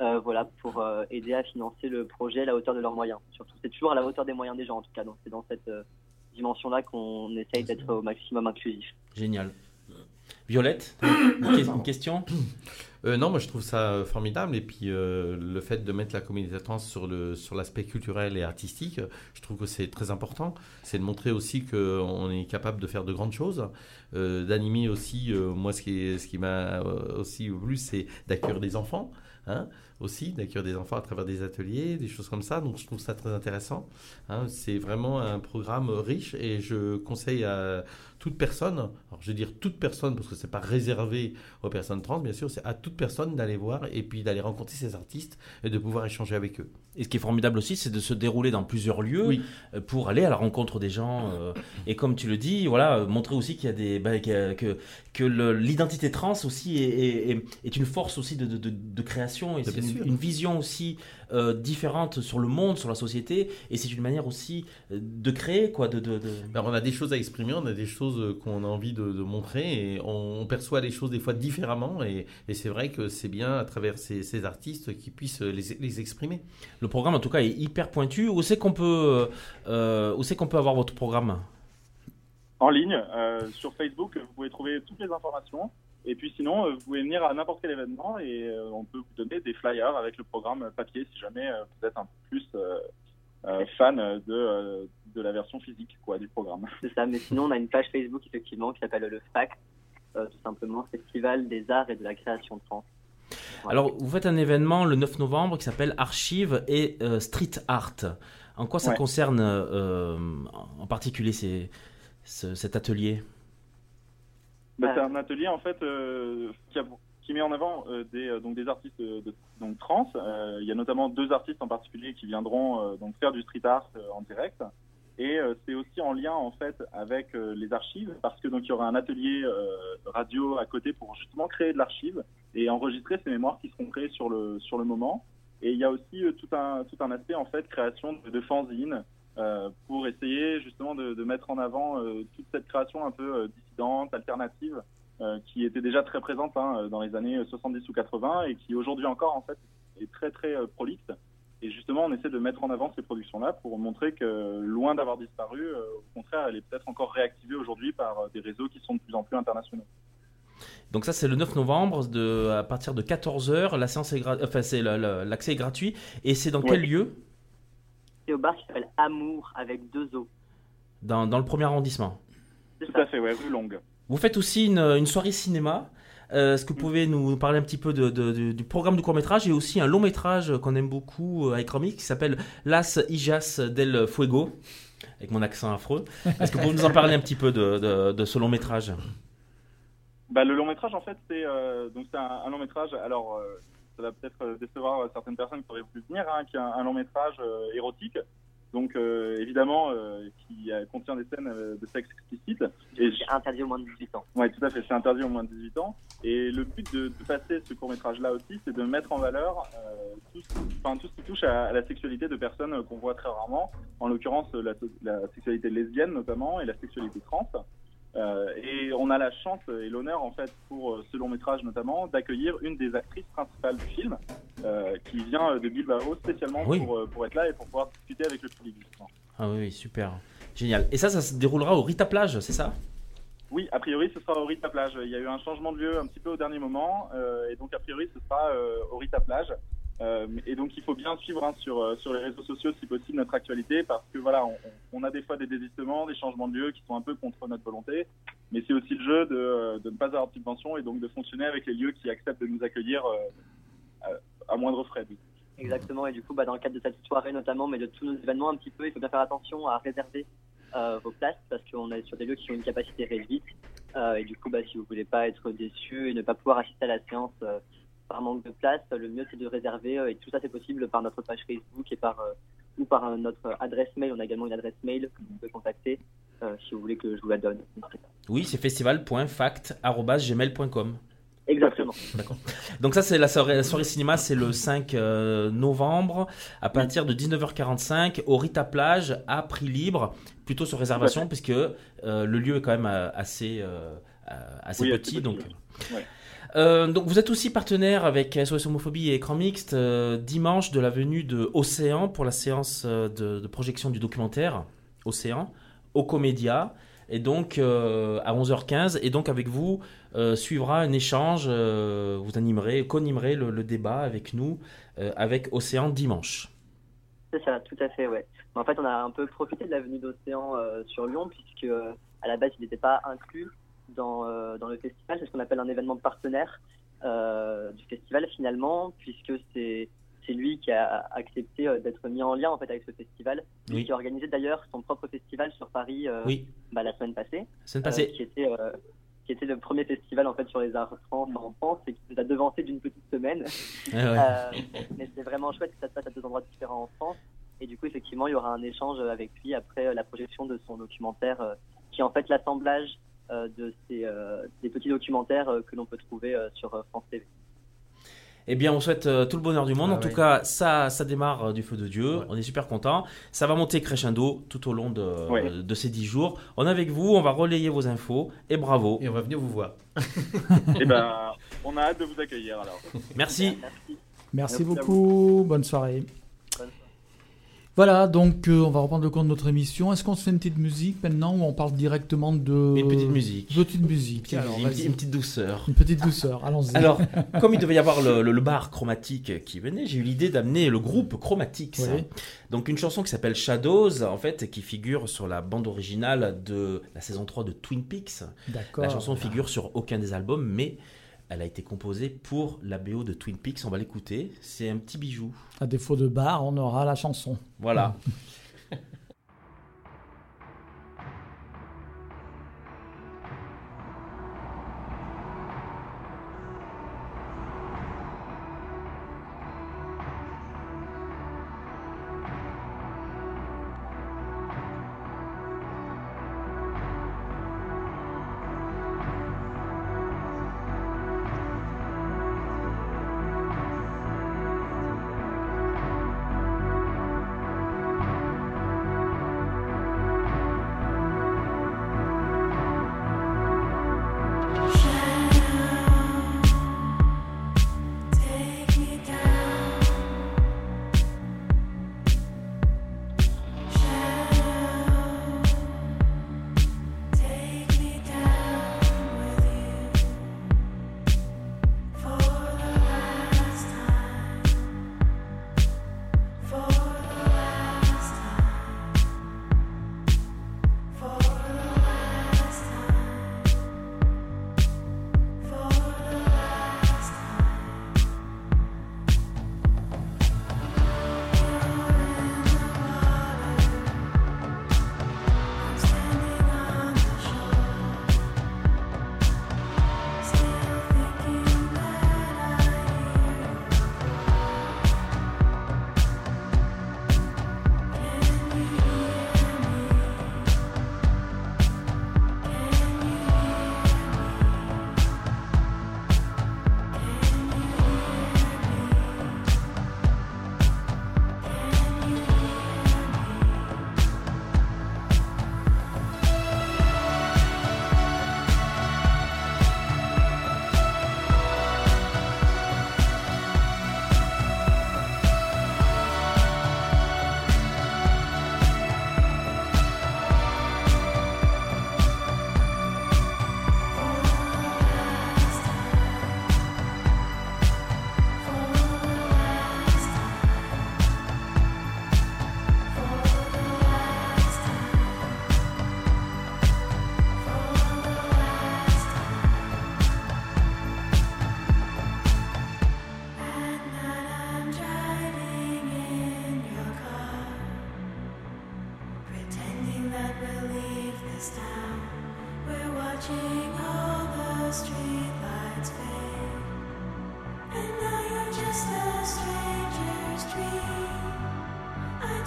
euh, voilà, pour euh, aider à financer le projet à la hauteur de leurs moyens. Surtout, c'est toujours à la hauteur des moyens des gens, en tout cas. Donc, c'est dans cette euh, dimension-là qu'on essaye d'être au maximum inclusif. Génial. Violette, une, que- une question? Euh, non, moi je trouve ça formidable et puis euh, le fait de mettre la communauté trans sur le sur l'aspect culturel et artistique, je trouve que c'est très important. C'est de montrer aussi qu'on est capable de faire de grandes choses, euh, d'animer aussi. moi, ce qui ce qui m'a aussi plu, c'est d'accueillir des enfants, hein, aussi d'accueillir des enfants à travers des ateliers, des choses comme ça. Donc je trouve ça très intéressant. hein. c'est vraiment un programme riche et je conseille à toute personne, alors je veux dire toute personne parce que c'est pas réservé aux personnes trans, bien sûr, c'est à toute personne d'aller voir et puis d'aller rencontrer ces artistes et de pouvoir échanger avec eux. Et ce qui est formidable aussi, c'est de se dérouler dans plusieurs lieux Oui. euh, pour aller à la rencontre des gens. euh, et comme tu le dis, voilà, euh, montrer aussi qu'il y a des, bah, a- que, que l'identité trans aussi est, est- est- est une force aussi de, de- de- de création et Bien c'est une, une vision aussi euh, différente sur le monde, sur la société. Et c'est une manière aussi euh, de créer, quoi, de, de, de- Alors, on a des choses à exprimer, on a des choses euh, qu'on a envie de, de montrer et on, on perçoit les choses des fois différemment et, et c'est vrai que c'est bien à travers ces, ces artistes qui puissent les, les exprimer. Le programme, en tout cas, est hyper pointu. Où c'est qu'on peut, euh, où c'est qu'on peut avoir votre programme? En ligne, euh, sur Facebook, vous pouvez trouver toutes les informations. Et puis sinon, euh, vous pouvez venir à n'importe quel événement et euh, on peut vous donner des flyers avec le programme papier si jamais euh, vous êtes un peu plus euh, fan de, de la version physique quoi, du programme. C'est ça, mais sinon on a une page Facebook effectivement qui s'appelle le euh, tout simplement Festival des Arts et de la Création de France. Voilà. Alors, vous faites un événement le 9 novembre qui s'appelle Archive et euh, Street Art. En quoi ça Ouais. concerne euh, en particulier ces- ce- cet atelier? Bah, Ah. c'est un atelier en fait euh, qui, a- qui met en avant euh, des, euh, donc des artistes de, donc trans. Il y a notamment deux artistes en particulier qui viendront donc faire du street art en direct. Et c'est aussi en lien en fait avec les archives parce que donc il y aura un atelier radio à côté pour justement créer de l'archive et enregistrer ces mémoires qui seront créées sur le sur le moment. Et il y a aussi tout un tout un aspect en fait création de, de fanzines pour essayer justement de, de mettre en avant euh, toute cette création un peu euh, dissidente, alternative, euh, qui était déjà très présente hein, dans les années 70 ou 80 et qui aujourd'hui encore en fait est très très euh, prolixe. Et justement, on essaie de mettre en avant ces productions-là pour montrer que loin d'avoir disparu, euh, au contraire, elle est peut-être encore réactivée aujourd'hui par euh, des réseaux qui sont de plus en plus internationaux. Donc ça c'est le 9 novembre de, à partir de 14h. La séance est gra- enfin l'accès est gratuit et c'est dans Ouais. quel lieu? C'est au bar qui s'appelle Amour avec deux O. dans, dans le premier arrondissement. C'est Tout à fait, ouais, rue Longue. Vous faites aussi une, une soirée cinéma. Euh, Est-ce que vous pouvez nous parler un petit peu de- de- de- du programme du court métrage et aussi un long métrage qu'on aime beaucoup euh, avec Romy qui s'appelle Las Hijas del Fuego avec mon accent affreux. Est-ce que vous pouvez nous en parler un petit peu de, de- de ce long métrage? Bah, le long métrage, en fait, c'est euh, donc c'est un, un long métrage. Alors, euh, ça va peut-être euh, décevoir euh, certaines personnes qui auraient voulu venir, hein, qui est un, un long métrage euh, érotique. Donc, euh, évidemment, euh, qui euh, contient des scènes de sexe explicite. Et C'est interdit au moins de 18 ans. Ouais, tout à fait. C'est interdit au moins de 18 ans. Et le but de, de passer ce court métrage-là aussi, c'est de mettre en valeur tout, tout ce qui touche à, à la sexualité de personnes qu'on voit très rarement. En l'occurrence, la, la sexualité lesbienne notamment et la sexualité trans. Euh, et on a la chance et l'honneur, en fait, pour euh, ce long métrage notamment, d'accueillir une des actrices principales du film, euh, qui vient de Bilbao spécialement Oui. pour, pour être là et pour pouvoir discuter avec le public. justement. Ah oui, super. Génial. Et ça, ça se déroulera au Rita Plage, c'est ça? Oui, a priori, ce sera au Rita Plage. Il y a eu un changement de lieu un petit peu au dernier moment, euh, et donc a priori, ce sera au Rita Plage. Euh, et donc, il faut bien suivre hein, sur, euh, sur les réseaux sociaux, si possible, notre actualité, parce que voilà, on, a des fois des désistements, des changements de lieu qui sont un peu contre notre volonté, mais c'est aussi le jeu de, euh, ne pas avoir de subvention et donc de fonctionner avec les lieux qui acceptent de nous accueillir à, moindre frais. Exactement, et du coup, bah, dans le cadre de cette soirée notamment, mais de tous nos événements un petit peu, il faut bien faire attention à réserver vos places parce qu'on est sur des lieux qui ont une capacité réduite. Et du coup, bah, si vous voulez pas être déçu et ne pas pouvoir assister à la séance par manque de place, le mieux c'est de réserver euh, et tout ça c'est possible par notre page Facebook et par euh, ou par euh, notre adresse mail. On a également une adresse mail que vous pouvez contacter si vous voulez que je vous la donne. Oui, c'est festival.fact.gmail.com. Exactement. D'accord. Donc ça, c'est la soirée, la soirée cinéma, c'est le 5 euh, novembre, à partir de 19h45, au Rita Plage, à prix libre, plutôt sur réservation, puisque euh, le lieu est quand même assez, euh, assez Oui, petit. petit, donc... ouais. Euh, donc vous êtes aussi partenaire avec SOS Homophobie et Écran Mixte euh, dimanche de la venue de pour la séance euh, de, projection du documentaire Océan au Comédia et donc à 11h15 et donc avec vous suivra un échange vous animerez co-animerez le, débat avec nous avec Océan dimanche. C'est ça, tout à fait, ouais. En fait, on a un peu profité de l'avenue d'Océan euh, sur Lyon, puisque à la base, il n'était pas inclus dans, euh, dans le festival. C'est ce qu'on appelle un événement partenaire euh, du festival, finalement, puisque c'est c'est lui qui a accepté euh, d'être mis en lien en fait avec ce festival, lui Oui. qui a organisé d'ailleurs son propre festival sur Paris euh, Oui, bah, la semaine passée, semaine euh, passée. qui était euh, qui était le premier festival en fait sur les arts trans en France et qui nous a devancé d'une petite semaine. Ouais. Euh, mais c'est vraiment chouette que ça se passe à deux endroits différents en France. Et du coup, effectivement, il y aura un échange avec lui après la projection de son documentaire, qui est en fait l'assemblage de ces, euh, des petits documentaires euh, que l'on peut trouver euh, sur euh, France TV. Eh bien, on souhaite euh, tout le bonheur du monde. Ah en tout ouais. cas, ça, ça démarre euh, du feu de Dieu. Ouais. On est super content. Ça va monter crescendo tout au long de, Ouais. de ces dix jours. On est avec vous, on va relayer vos infos et bravo. Et on va venir vous voir. Et ben, on a hâte de vous accueillir alors. Merci. Merci. Merci Merci à beaucoup. Bonne soirée. Voilà, donc euh, on va reprendre le compte de notre émission. Est-ce qu'on se fait une petite musique maintenant ou on parle directement de... Une petite musique. Petite musique. Petite Alors, musique, une, petite- douceur. Une petite douceur, allons-y. Alors, comme il devait y avoir le, le- le bar chromatique qui venait, j'ai eu l'idée d'amener le groupe Chromatics. Oui. Donc une chanson qui s'appelle Shadows, en fait, qui figure sur la bande originale de la saison 3 de Twin Peaks. D'accord. La chanson figure sur aucun des albums, mais elle a été composée pour la BO de Twin Peaks. On va l'écouter. C'est un petit bijou. À défaut de bar, on aura la chanson. Voilà.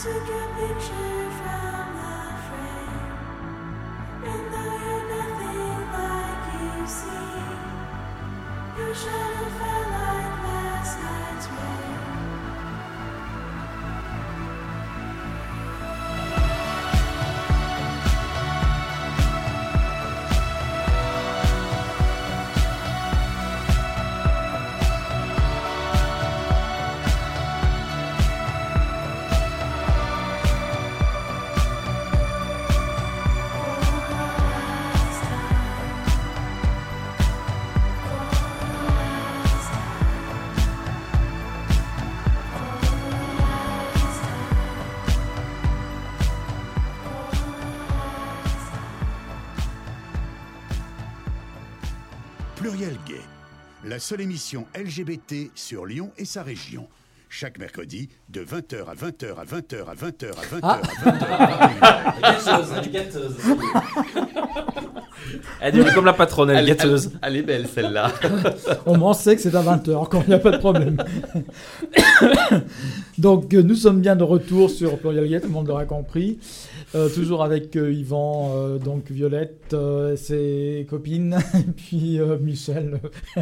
Take a picture. La seule émission LGBT sur Lyon et sa région. Chaque mercredi, de 20h à 20h à 20h à 20h à 20h Ah. à 20h à 21h. Elle est gâteuse. Elle est comme la patronne, elle gâteuse. elle- elle est belle celle-là. On sait que c'est à 20h, quand il n'y a pas de problème. Donc, euh, nous sommes bien de retour sur Pluriel Gay, tout le monde l'aura compris. Euh, toujours avec euh, Yvan, euh, donc Violette, ses copines, et puis Michel,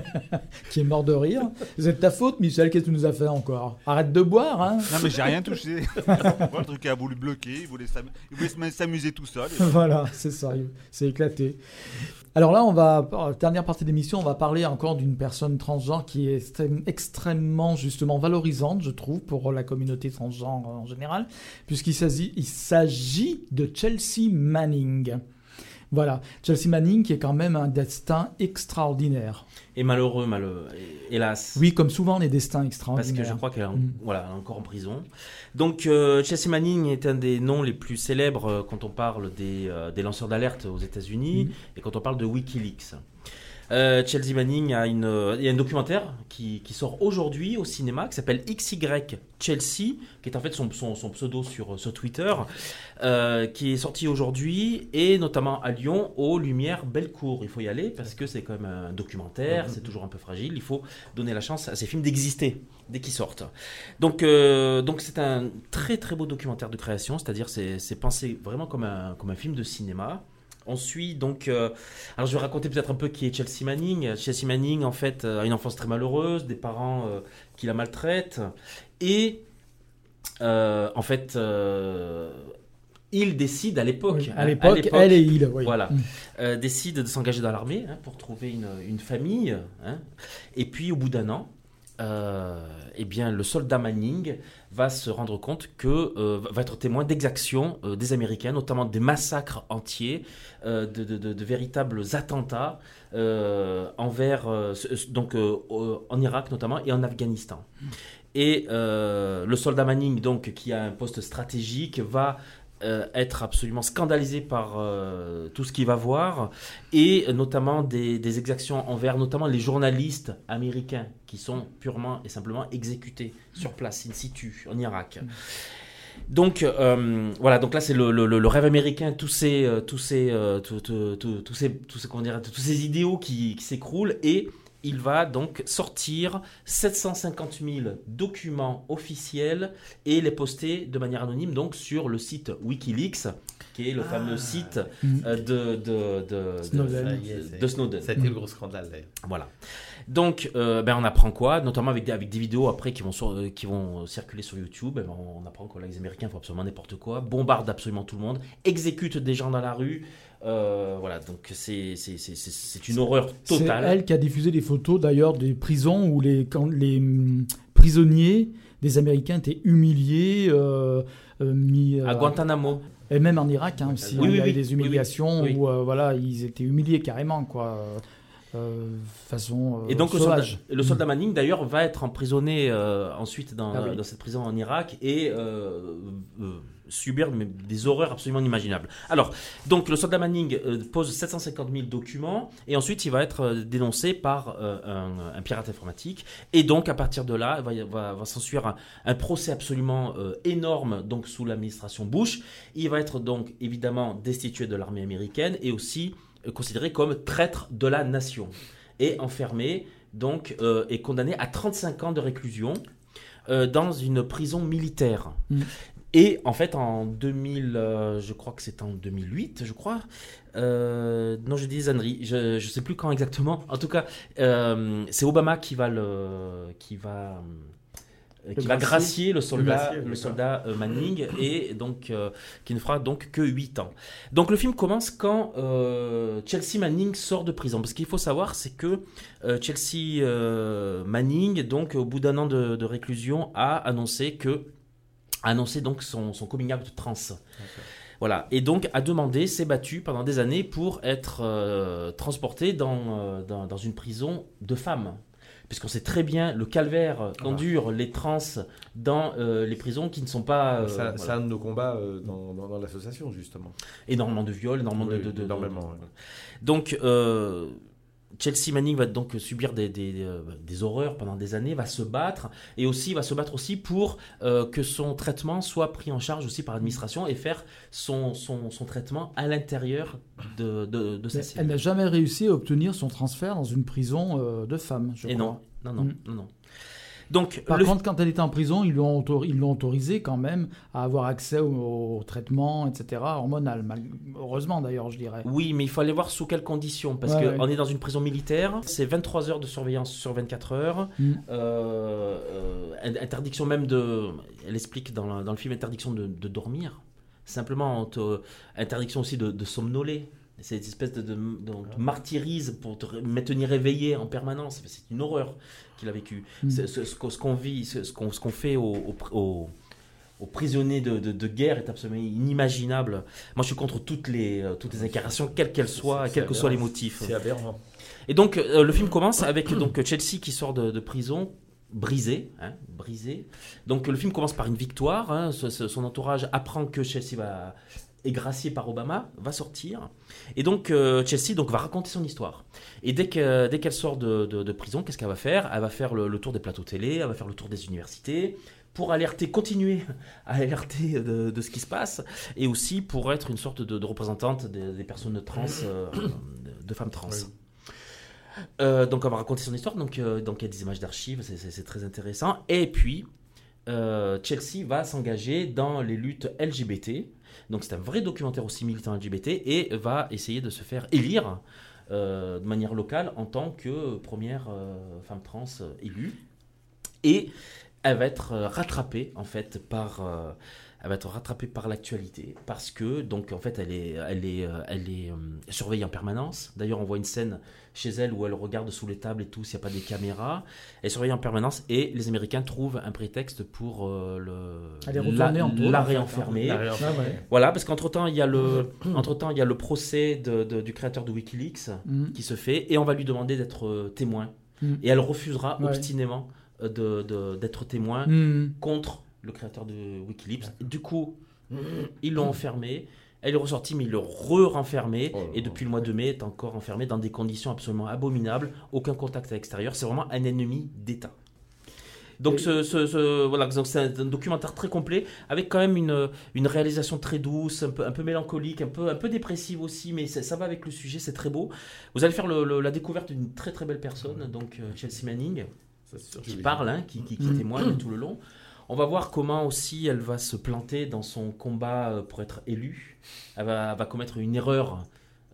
qui est mort de rire. C'est de ta faute, Michel, qu'est-ce que tu nous as fait encore? Arrête de boire, hein Non, mais j'ai rien touché. Le truc a voulu bloquer, il voulait s'amuser tout seul. voilà, c'est ça, c'est éclaté. Alors là, on va, dernière partie de l'émission, on va parler encore d'une personne transgenre qui est extrême- extrêmement justement valorisante, je trouve, pour la communauté transgenre en général, puisqu'il s'agit, il s'agit de Chelsea Manning. Voilà, Chelsea Manning qui est quand même un destin extraordinaire. Et malheureux, malheureux, hélas. Oui, comme souvent les destins Parce extraordinaires. que je crois qu'elle est en- Mm. voilà, encore en prison. Donc, euh, Chelsea Manning est un des noms les plus célèbres euh, quand on parle des, euh, des lanceurs d'alerte aux États-Unis Mm. et quand on parle de Wikileaks. Euh, Chelsea Manning a une, euh, il y a un documentaire qui, qui sort aujourd'hui au cinéma qui s'appelle XY Chelsea, qui est en fait son, son, son pseudo sur, sur Twitter, euh, qui est sorti aujourd'hui et notamment à Lyon aux Lumières Bellecour. Il faut y aller parce que c'est quand même un documentaire, c'est toujours un peu fragile. Il faut donner la chance à ces films d'exister dès qu'ils sortent. Donc, euh, donc c'est un très très beau documentaire de création, c'est-à-dire c'est c'est pensé vraiment comme un, comme un film de cinéma. On suit donc. euh, alors je vais raconter peut-être un peu qui est Chelsea Manning. Chelsea Manning en fait euh, a une enfance très malheureuse, des parents euh, qui la maltraitent et euh, en fait il décide à l'époque. Oui, hein, à l'époque, elle et il. oui. Voilà. Mm. Décide de s'engager dans l'armée hein, pour trouver une, une famille. hein. Et puis au bout d'un an, eh bien, le soldat Manning va se rendre compte que euh, va être témoin d'exactions euh, des Américains, notamment des massacres entiers, euh, de, de- véritables attentats euh, envers euh, donc euh, en Irak notamment et en Afghanistan. Et euh, le soldat Manning, donc, qui a un poste stratégique, va euh, être absolument scandalisé par euh, tout ce qu'il va voir, et notamment des, des exactions envers notamment les journalistes américains qui sont purement et simplement exécutés sur place, in situ, en Irak. Donc euh, voilà, donc là c'est le, le- rêve américain, tous ces, tous ces, tous tous ces, tous ces idéaux qui s'écroulent et il va donc sortir 750 000 documents officiels et les poster de manière anonyme donc sur le site WikiLeaks, qui est le fameux site Mm. euh, de, de, de, de- Snowden. De Snowden. Ça a été le gros scandale d'ailleurs. Voilà. Donc, euh, ben, on apprend quoi? Notamment avec des, avec des vidéos après qui vont, sur- euh, qui vont circuler sur YouTube. Eh ben, on apprend que les Américains font absolument n'importe quoi, bombardent absolument tout le monde, exécutent des gens dans la rue. Euh, voilà, donc c'est c'est- c'est- c'est- c'est une horreur C'est totale. elle qui a diffusé des photos d'ailleurs des prisons où les, quand les hum, prisonniers des Américains étaient humiliés, euh, euh, mis, À Guantanamo. et même en Irak hein, aussi, Oui, il oui, y a eu oui, des humiliations où euh, voilà, ils étaient humiliés carrément quoi, euh, façon euh, Et donc le soldat, sauvage. le soldat Manning d'ailleurs va être emprisonné euh, ensuite dans, Ah oui. dans cette prison en Irak et subir des horreurs absolument inimaginables. Alors donc le soldat Manning euh, pose 750 000 documents et ensuite il va être euh, dénoncé par euh, un, pirate informatique et donc à partir de là va, va, s'ensuivre un, procès absolument énorme donc sous l'administration Bush. Il va être donc évidemment destitué de l'armée américaine et aussi considéré comme traître de la nation et enfermé donc euh, condamné à 35 ans de réclusion dans une prison militaire. Mm. Et en fait, en 2000, euh, je crois que c'est en 2008, je crois. euh, non, je dis des âneries. Je ne sais plus quand exactement. En tout cas, euh, c'est Obama qui va le, qui va, qui va gracier. gracier le soldat, le Manning et donc qui ne fera donc que 8 ans. Donc le film commence quand Chelsea Manning sort de prison. Parce qu'il faut savoir, c'est que Chelsea Manning, donc au bout d'un an de, de réclusion, a annoncé que a annoncé donc son, son coming out trans. Voilà, et donc a demandé, s'est battu pendant des années pour être euh, transporté dans, euh, dans, dans une prison de femmes. Puisqu'on sait très bien le calvaire qu'endurent les trans dans euh, les prisons qui ne sont pas. euh, C'est voilà. un de nos combats euh, dans, dans- dans l'association, justement. énormément de viols, énormément de- Oui, de, de- énormément, de- ouais. Donc, Chelsea Manning va donc subir des, des, euh, des horreurs pendant des années, va se battre et aussi va se battre aussi pour euh, que son traitement soit pris en charge aussi par l'administration et faire son, son, son traitement à l'intérieur de, de, de sa. Elle n'a jamais réussi à obtenir son transfert dans une prison euh, de femmes, je Et crois. non, non, non, Mm. non, non. Donc, Par le- contre, quand elle était en prison, ils l'ont autor- ils l'ont autorisé quand même à avoir accès au, au traitement, etc., hormonal. mal- Heureusement d'ailleurs, je dirais. Oui, mais il faut aller voir sous quelles conditions. Parce Ouais, qu'on ouais. est dans une prison militaire, c'est 23 heures de surveillance sur 24 heures. Mm. Euh, euh, interdiction même de. Elle explique dans, la- dans le film interdiction de, de dormir. Simplement, on te- interdiction aussi de, de somnoler. C'est une espèce de, de, de- on te martyrise pour te maintenir éveillé en permanence. C'est une horreur qu'il a vécu. Mm. C'est- Ce, ce qu'on ce qu'on vit, ce, qu'on fait aux, aux, aux- aux prisonniers de, guerre est absolument inimaginable. Moi, je suis contre toutes les, euh, toutes les incarnations, quelles qu'elles soient, quels que soient les motifs. C'est aberrant. Et donc, euh, le film commence avec donc Chelsea qui sort de, prison brisé, hein, brisé. Donc, le film commence par une victoire. hein, son entourage apprend que Chelsea va est gracié par Obama, va sortir. Et donc, euh, Chelsea donc, va raconter son histoire. Et dès que- dès qu'elle sort de, de- de prison, qu'est-ce qu'elle va faire? Elle va faire le, le tour des plateaux télé, elle va faire le tour des universités pour alerter, continuer à alerter de, de ce qui se passe, et aussi pour être une sorte de, représentante des, des personnes trans, euh, de, femmes trans. Euh, donc on va raconter son histoire, donc, donc il y a des images d'archives, c'est- très intéressant. Et puis, Chelsea va s'engager dans les luttes LGBT, donc c'est un vrai documentaire aussi militant LGBT, et va essayer de se faire élire euh, de manière locale en tant que première euh, femme trans euh, élue. Et elle va être rattrapée en fait par... elle va être rattrapée par l'actualité parce que donc en fait elle est elle est euh, elle est euh, surveillée en permanence. D'ailleurs on voit une scène chez elle où elle regarde sous les tables et tout s'il n'y a pas des caméras. Elle est surveillée en permanence et les Américains trouvent un prétexte pour euh, le la, en la hein. réenfermer. La réenfermer. Ouais. Voilà parce qu'entre temps il y a le entre temps il y a le procès de- de- du créateur de WikiLeaks Mm. qui se fait et on va lui demander d'être témoin Mm. et elle refusera Ouais. obstinément de- de- d'être témoin Mm. contre le créateur de Wikileaks. Du coup, ils l'ont enfermé. Elle est ressortie, mais ils l'ont re-renfermée. Oh et depuis le mois de mai, est encore enfermée dans des conditions absolument abominables. Aucun contact à l'extérieur. C'est vraiment un ennemi d'État. Donc, Et- ce, ce- ce- voilà, c'est un, un documentaire très complet, avec quand même une, une réalisation très douce, un peu, un peu mélancolique, un peu, un peu dépressive aussi, mais ça, ça va avec le sujet, c'est très beau. Vous allez faire le- le- la découverte d'une très très belle personne, donc euh, Chelsea Manning Ça, c'est sûr, qui parle, hein, qui, qui, qui témoigne tout le long. On va voir comment aussi elle va se planter dans son combat euh, pour être élue. Elle va, elle va commettre une erreur,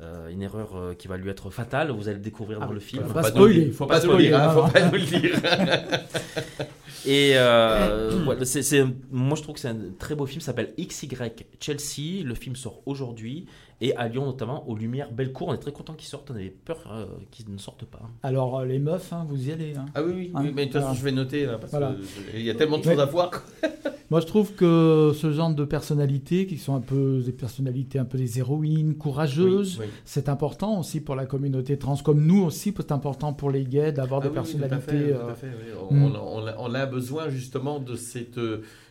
euh, une erreur euh, qui va lui être fatale. Vous allez le découvrir dans le film. Faut pas spoiler, faut pas spoiler, dire, hein, faut pas nous le dire. Et euh, moi je trouve que c'est un très beau film. S'appelle XY Chelsea. Le film sort aujourd'hui et à Lyon notamment aux Lumières Bellecour. On est très content qu'il sorte. On avait peur euh, qu'il ne sorte pas. Alors, euh, les meufs, hein, vous y allez. hein. Ah oui, oui, Hein, oui, mais de toute façon, je vais noter là, parce Voilà. qu'il y a tellement de Mais- choses à voir. Moi, je trouve que ce genre de personnalités, qui sont un peu des personnalités un peu des héroïnes, courageuses, Oui, oui. c'est important aussi pour la communauté trans, comme nous aussi, c'est important pour les gays d'avoir Ah des oui, oui, tout à personnalités. fait, tout euh, à fait, oui. On, mm. on a, on a besoin justement de, cette,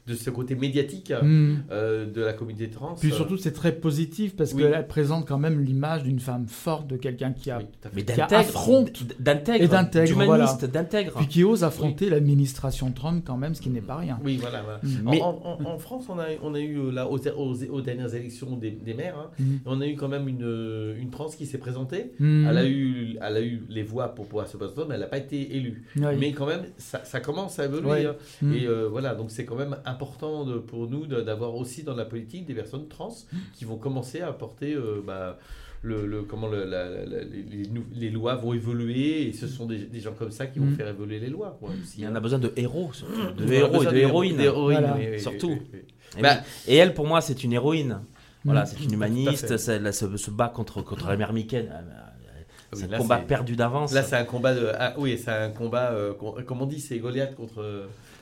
de ce côté médiatique hmm. euh, de la communauté trans. Puis surtout, c'est très positif parce Oui. qu'elle présente quand même l'image d'une femme forte, de quelqu'un qui a Oui, Qui d'intègre, affronte. Et d'intègre, d'humaniste, d'intègre. puis qui ose affronter l'administration Trump quand même, ce qui n'est pas rien. Oui, voilà. voilà. Mm. En- Mais- En, en- en France, on a, on a eu, euh, là, aux, aux- aux dernières élections des, des maires, hein, Mm. on a eu quand même une, une trans qui s'est présentée. Elle, a eu, elle a eu les voix pour pouvoir se présenter, mais elle n'a pas été élue. Oui. Mais quand même, ça, ça commence à évoluer. Hein. Et euh, voilà, donc c'est quand même important de- pour nous de- d'avoir aussi dans la politique des personnes trans qui vont commencer à apporter euh, bah, le, le- comment le- la- la- la- les, lois vont évoluer et ce sont des, des gens comme ça qui vont Mm. faire évoluer les lois. quoi, aussi, Il y en hein. a besoin de héros, surtout. de On a héros et de héroïnes. d'héroïnes, Voilà. oui, oui, Surtout. oui. Et, Bah. Et elle, pour moi, c'est une héroïne. Voilà, Mm. c'est une humaniste, c'est- elle se, se bat contre, contre la mère Miken. oui, C'est là, un combat c'est- perdu d'avance. Là, c'est un combat de. Ah, oui, c'est un combat. euh, con- comme on dit, c'est Goliath contre.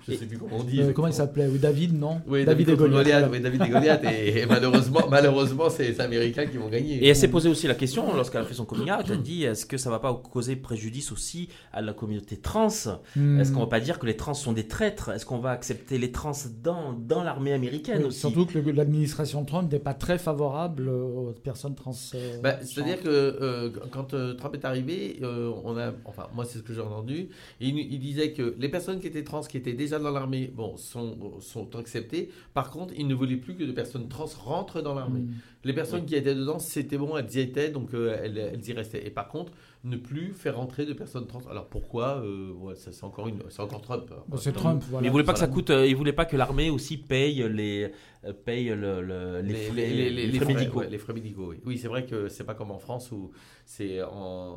Je Et- sais plus comment on dit. Euh, comment il s'appelait Oui, David, non Oui, David, David, et Goliath. Goliath. oui, David et Goliath. Et, et malheureusement, malheureusement, c'est les Américains qui vont gagner. Et elle s'est posé aussi la question, lorsqu'elle a fait son coming out, elle a dit est-ce que ça va pas causer préjudice aussi à la communauté trans? Mm. Est-ce qu'on va pas dire que les trans sont des traîtres? Est-ce qu'on va accepter les trans dans, dans l'armée américaine Oui, aussi? Surtout que l'administration Trump n'est pas très favorable aux personnes trans. euh, Bah, C'est-à-dire que euh, quand euh, Trump est arrivé, euh, on a, enfin moi c'est ce que j'ai entendu, il, il disait que les personnes qui étaient trans, qui étaient déjà dans l'armée, bon, sont, sont acceptées. Par contre, il ne voulait plus que de personnes trans rentrent dans l'armée. Mm. Les personnes qui étaient dedans, c'était bon, elles y étaient, donc euh, elles, elles y restaient. Et par contre, ne plus faire rentrer de personnes trans. Alors pourquoi euh, ouais, ça, c'est encore une, c'est encore Trump. hein. Bon, c'est Trump, voilà. Mais il voulait pas que ça coûte. euh, il voulait pas que l'armée aussi paye les euh, paye le, le- les, les, frais, les- les- les les frais frais, médicaux. ouais, les frais médicaux, oui. Oui, c'est vrai que c'est pas comme en France où c'est en,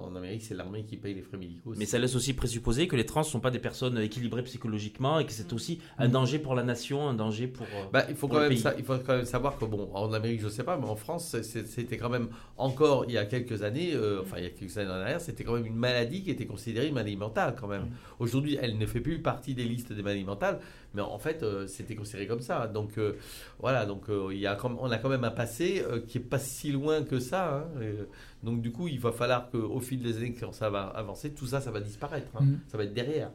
en Amérique, c'est l'armée qui paye les frais médicaux. Mais ça laisse aussi présupposer que les trans sont pas des personnes équilibrées psychologiquement et que c'est aussi un danger pour la nation, un danger pour. Bah, il, faut pour quand le même pays. sa- il faut quand même savoir que, bon, en Amérique, je sais pas, mais en France, c'était quand même encore, il y a quelques années, euh, enfin, il y a quelques années en arrière, c'était quand même une maladie qui était considérée une maladie mentale, quand même. Aujourd'hui, elle ne fait plus partie des listes des maladies mentales, mais en fait, euh, c'était considéré comme ça. Donc, euh, voilà, donc, euh, il y a on a quand même un passé qui est pas si loin que ça. hein, et, donc, du coup, il va falloir qu'au fil des années, quand ça va avancer, tout ça, ça va disparaître. hein. Mhm. Ça va être derrière.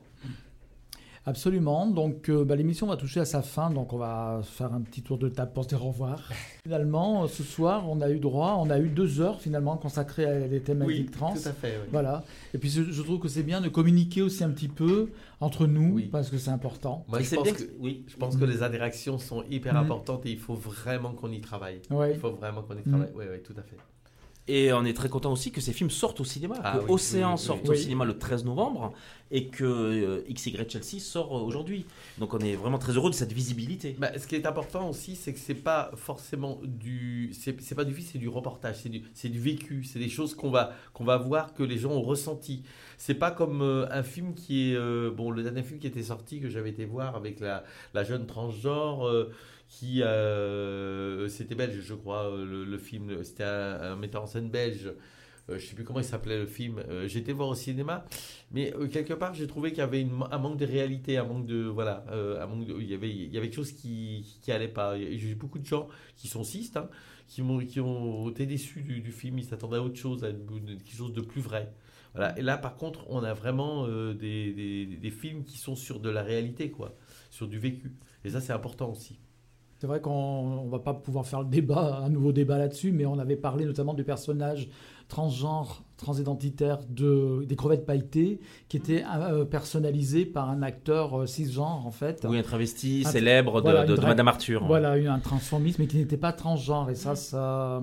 Absolument. Donc euh, bah, l'émission va toucher à sa fin, donc on va faire un petit tour de table pour se dire au revoir. Finalement, euh, ce soir, on a eu droit, on a eu deux heures finalement consacrées à les thématiques trans. tout à fait. oui. Voilà. Et puis je, trouve que c'est bien de communiquer aussi un petit peu entre nous, Oui. parce que c'est important. Moi, je pense, bien que, que- oui. je pense que les interactions sont hyper Mhm. importantes et il faut vraiment qu'on y travaille. Ouais. Il faut vraiment qu'on y travaille. Oui, oui, tout à fait. Et on est très content aussi que ces films sortent au cinéma, Ah que oui, Océan oui, sorte oui. au cinéma le 13 novembre et que euh, XY Chelsea sort euh, aujourd'hui. Donc on est vraiment très heureux de cette visibilité. Bah, ce qui est important aussi, c'est que c'est pas forcément du, c'est pas du film, c'est du reportage, c'est du, du vécu, c'est des choses qu'on va, qu'on va voir que les gens ont ressenti. C'est pas comme euh, un film qui est, euh, bon, le dernier film qui était sorti que j'avais été voir avec la, la jeune transgenre. euh, qui c'était belge je crois le, film c'était un, metteur en scène belge je sais plus comment il s'appelait le film j'étais voir au cinéma mais quelque part j'ai trouvé qu'il y avait un manque de réalité un manque de voilà il y avait il y avait quelque chose qui qui allait pas j'ai beaucoup de gens qui sont cis hein, qui m'ont qui ont été déçus du, film ils s'attendaient à autre chose à quelque chose de plus vrai voilà. Et là, par contre, on a vraiment euh, des, des, des films qui sont sur de la réalité, quoi, sur du vécu. Et ça, c'est important aussi. C'est vrai qu'on ne va pas pouvoir faire le débat, un nouveau débat là-dessus, mais on avait parlé notamment du personnage transgenre, transidentitaire de, des crevettes pailletées, qui était euh, personnalisé par un acteur euh, cisgenre, en fait. Oui, un travesti Un- célèbre de, voilà, de- de Madame Arthur. Voilà, un transformisme, mais qui n'était pas transgenre. Et ça, ça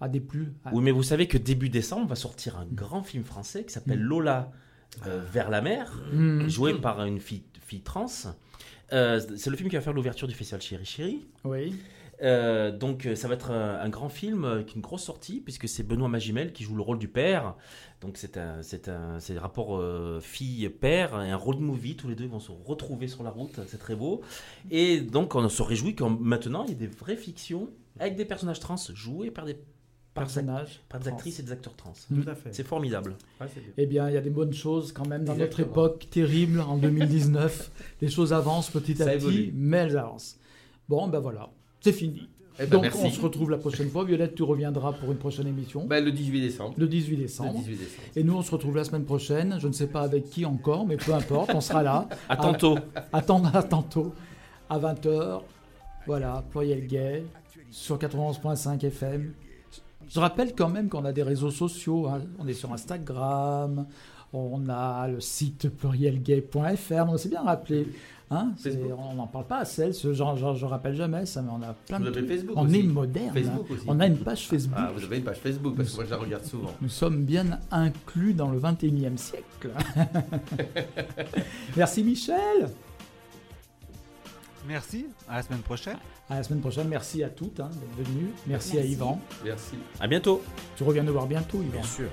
a déplu. Oui, mais vous savez que début décembre va sortir un grand film français qui s'appelle Mm. Lola euh, vers la mer, Mm. joué par une fille, fille trans. Euh, c'est le film qui va faire l'ouverture du festival Chéri Chéri. Oui. Euh, donc ça va être un, un grand film avec une grosse sortie puisque c'est Benoît Magimel qui joue le rôle du père. Donc c'est un c'est un c'est un rapport euh, fille père et un road movie tous les deux vont se retrouver sur la route, c'est très beau. Et donc on se réjouit que maintenant il y ait des vraies fictions avec des personnages trans joués par des par, Personnage. par des actrices et des acteurs trans. Mm. Tout à fait. C'est formidable. Ouais, c'est bien. Eh bien, il y a des bonnes choses quand même dans notre époque terrible en 2019. Les choses avancent petit à Ça petit, évolue. mais elles avancent. Bon, ben voilà, c'est fini. Eh ben, Donc, merci. on se retrouve la prochaine fois. Violette, tu reviendras pour une prochaine émission, Ben, le 18 décembre. le 18 Le décembre. 18 décembre. Et nous, on se retrouve la semaine prochaine. Je ne sais pas avec qui encore, mais peu importe, on sera là. À tantôt. À tantôt, à 20h. Voilà, pluriel gay, sur 91.5 FM. Je rappelle quand même qu'on a des réseaux sociaux. hein. On est sur Instagram, on a le site plurielgay.fr. On s'est bien rappelé. Hein C'est- on n'en parle pas assez. Ce genre, genre, je rappelle jamais ça, mais on a plein Vous de avez. Facebook On aussi. est moderne. Hein. On a une page Facebook. Ah, vous avez une page Facebook parce que moi je la regarde souvent. Nous sommes bien inclus dans le 21e siècle. Merci Michel. Merci. À la semaine prochaine. À la semaine prochaine. Merci à toutes hein, d'être venues. Merci, Merci, à Yvan. Merci. À bientôt. Tu reviens nous voir bientôt, Yvan. Bien sûr.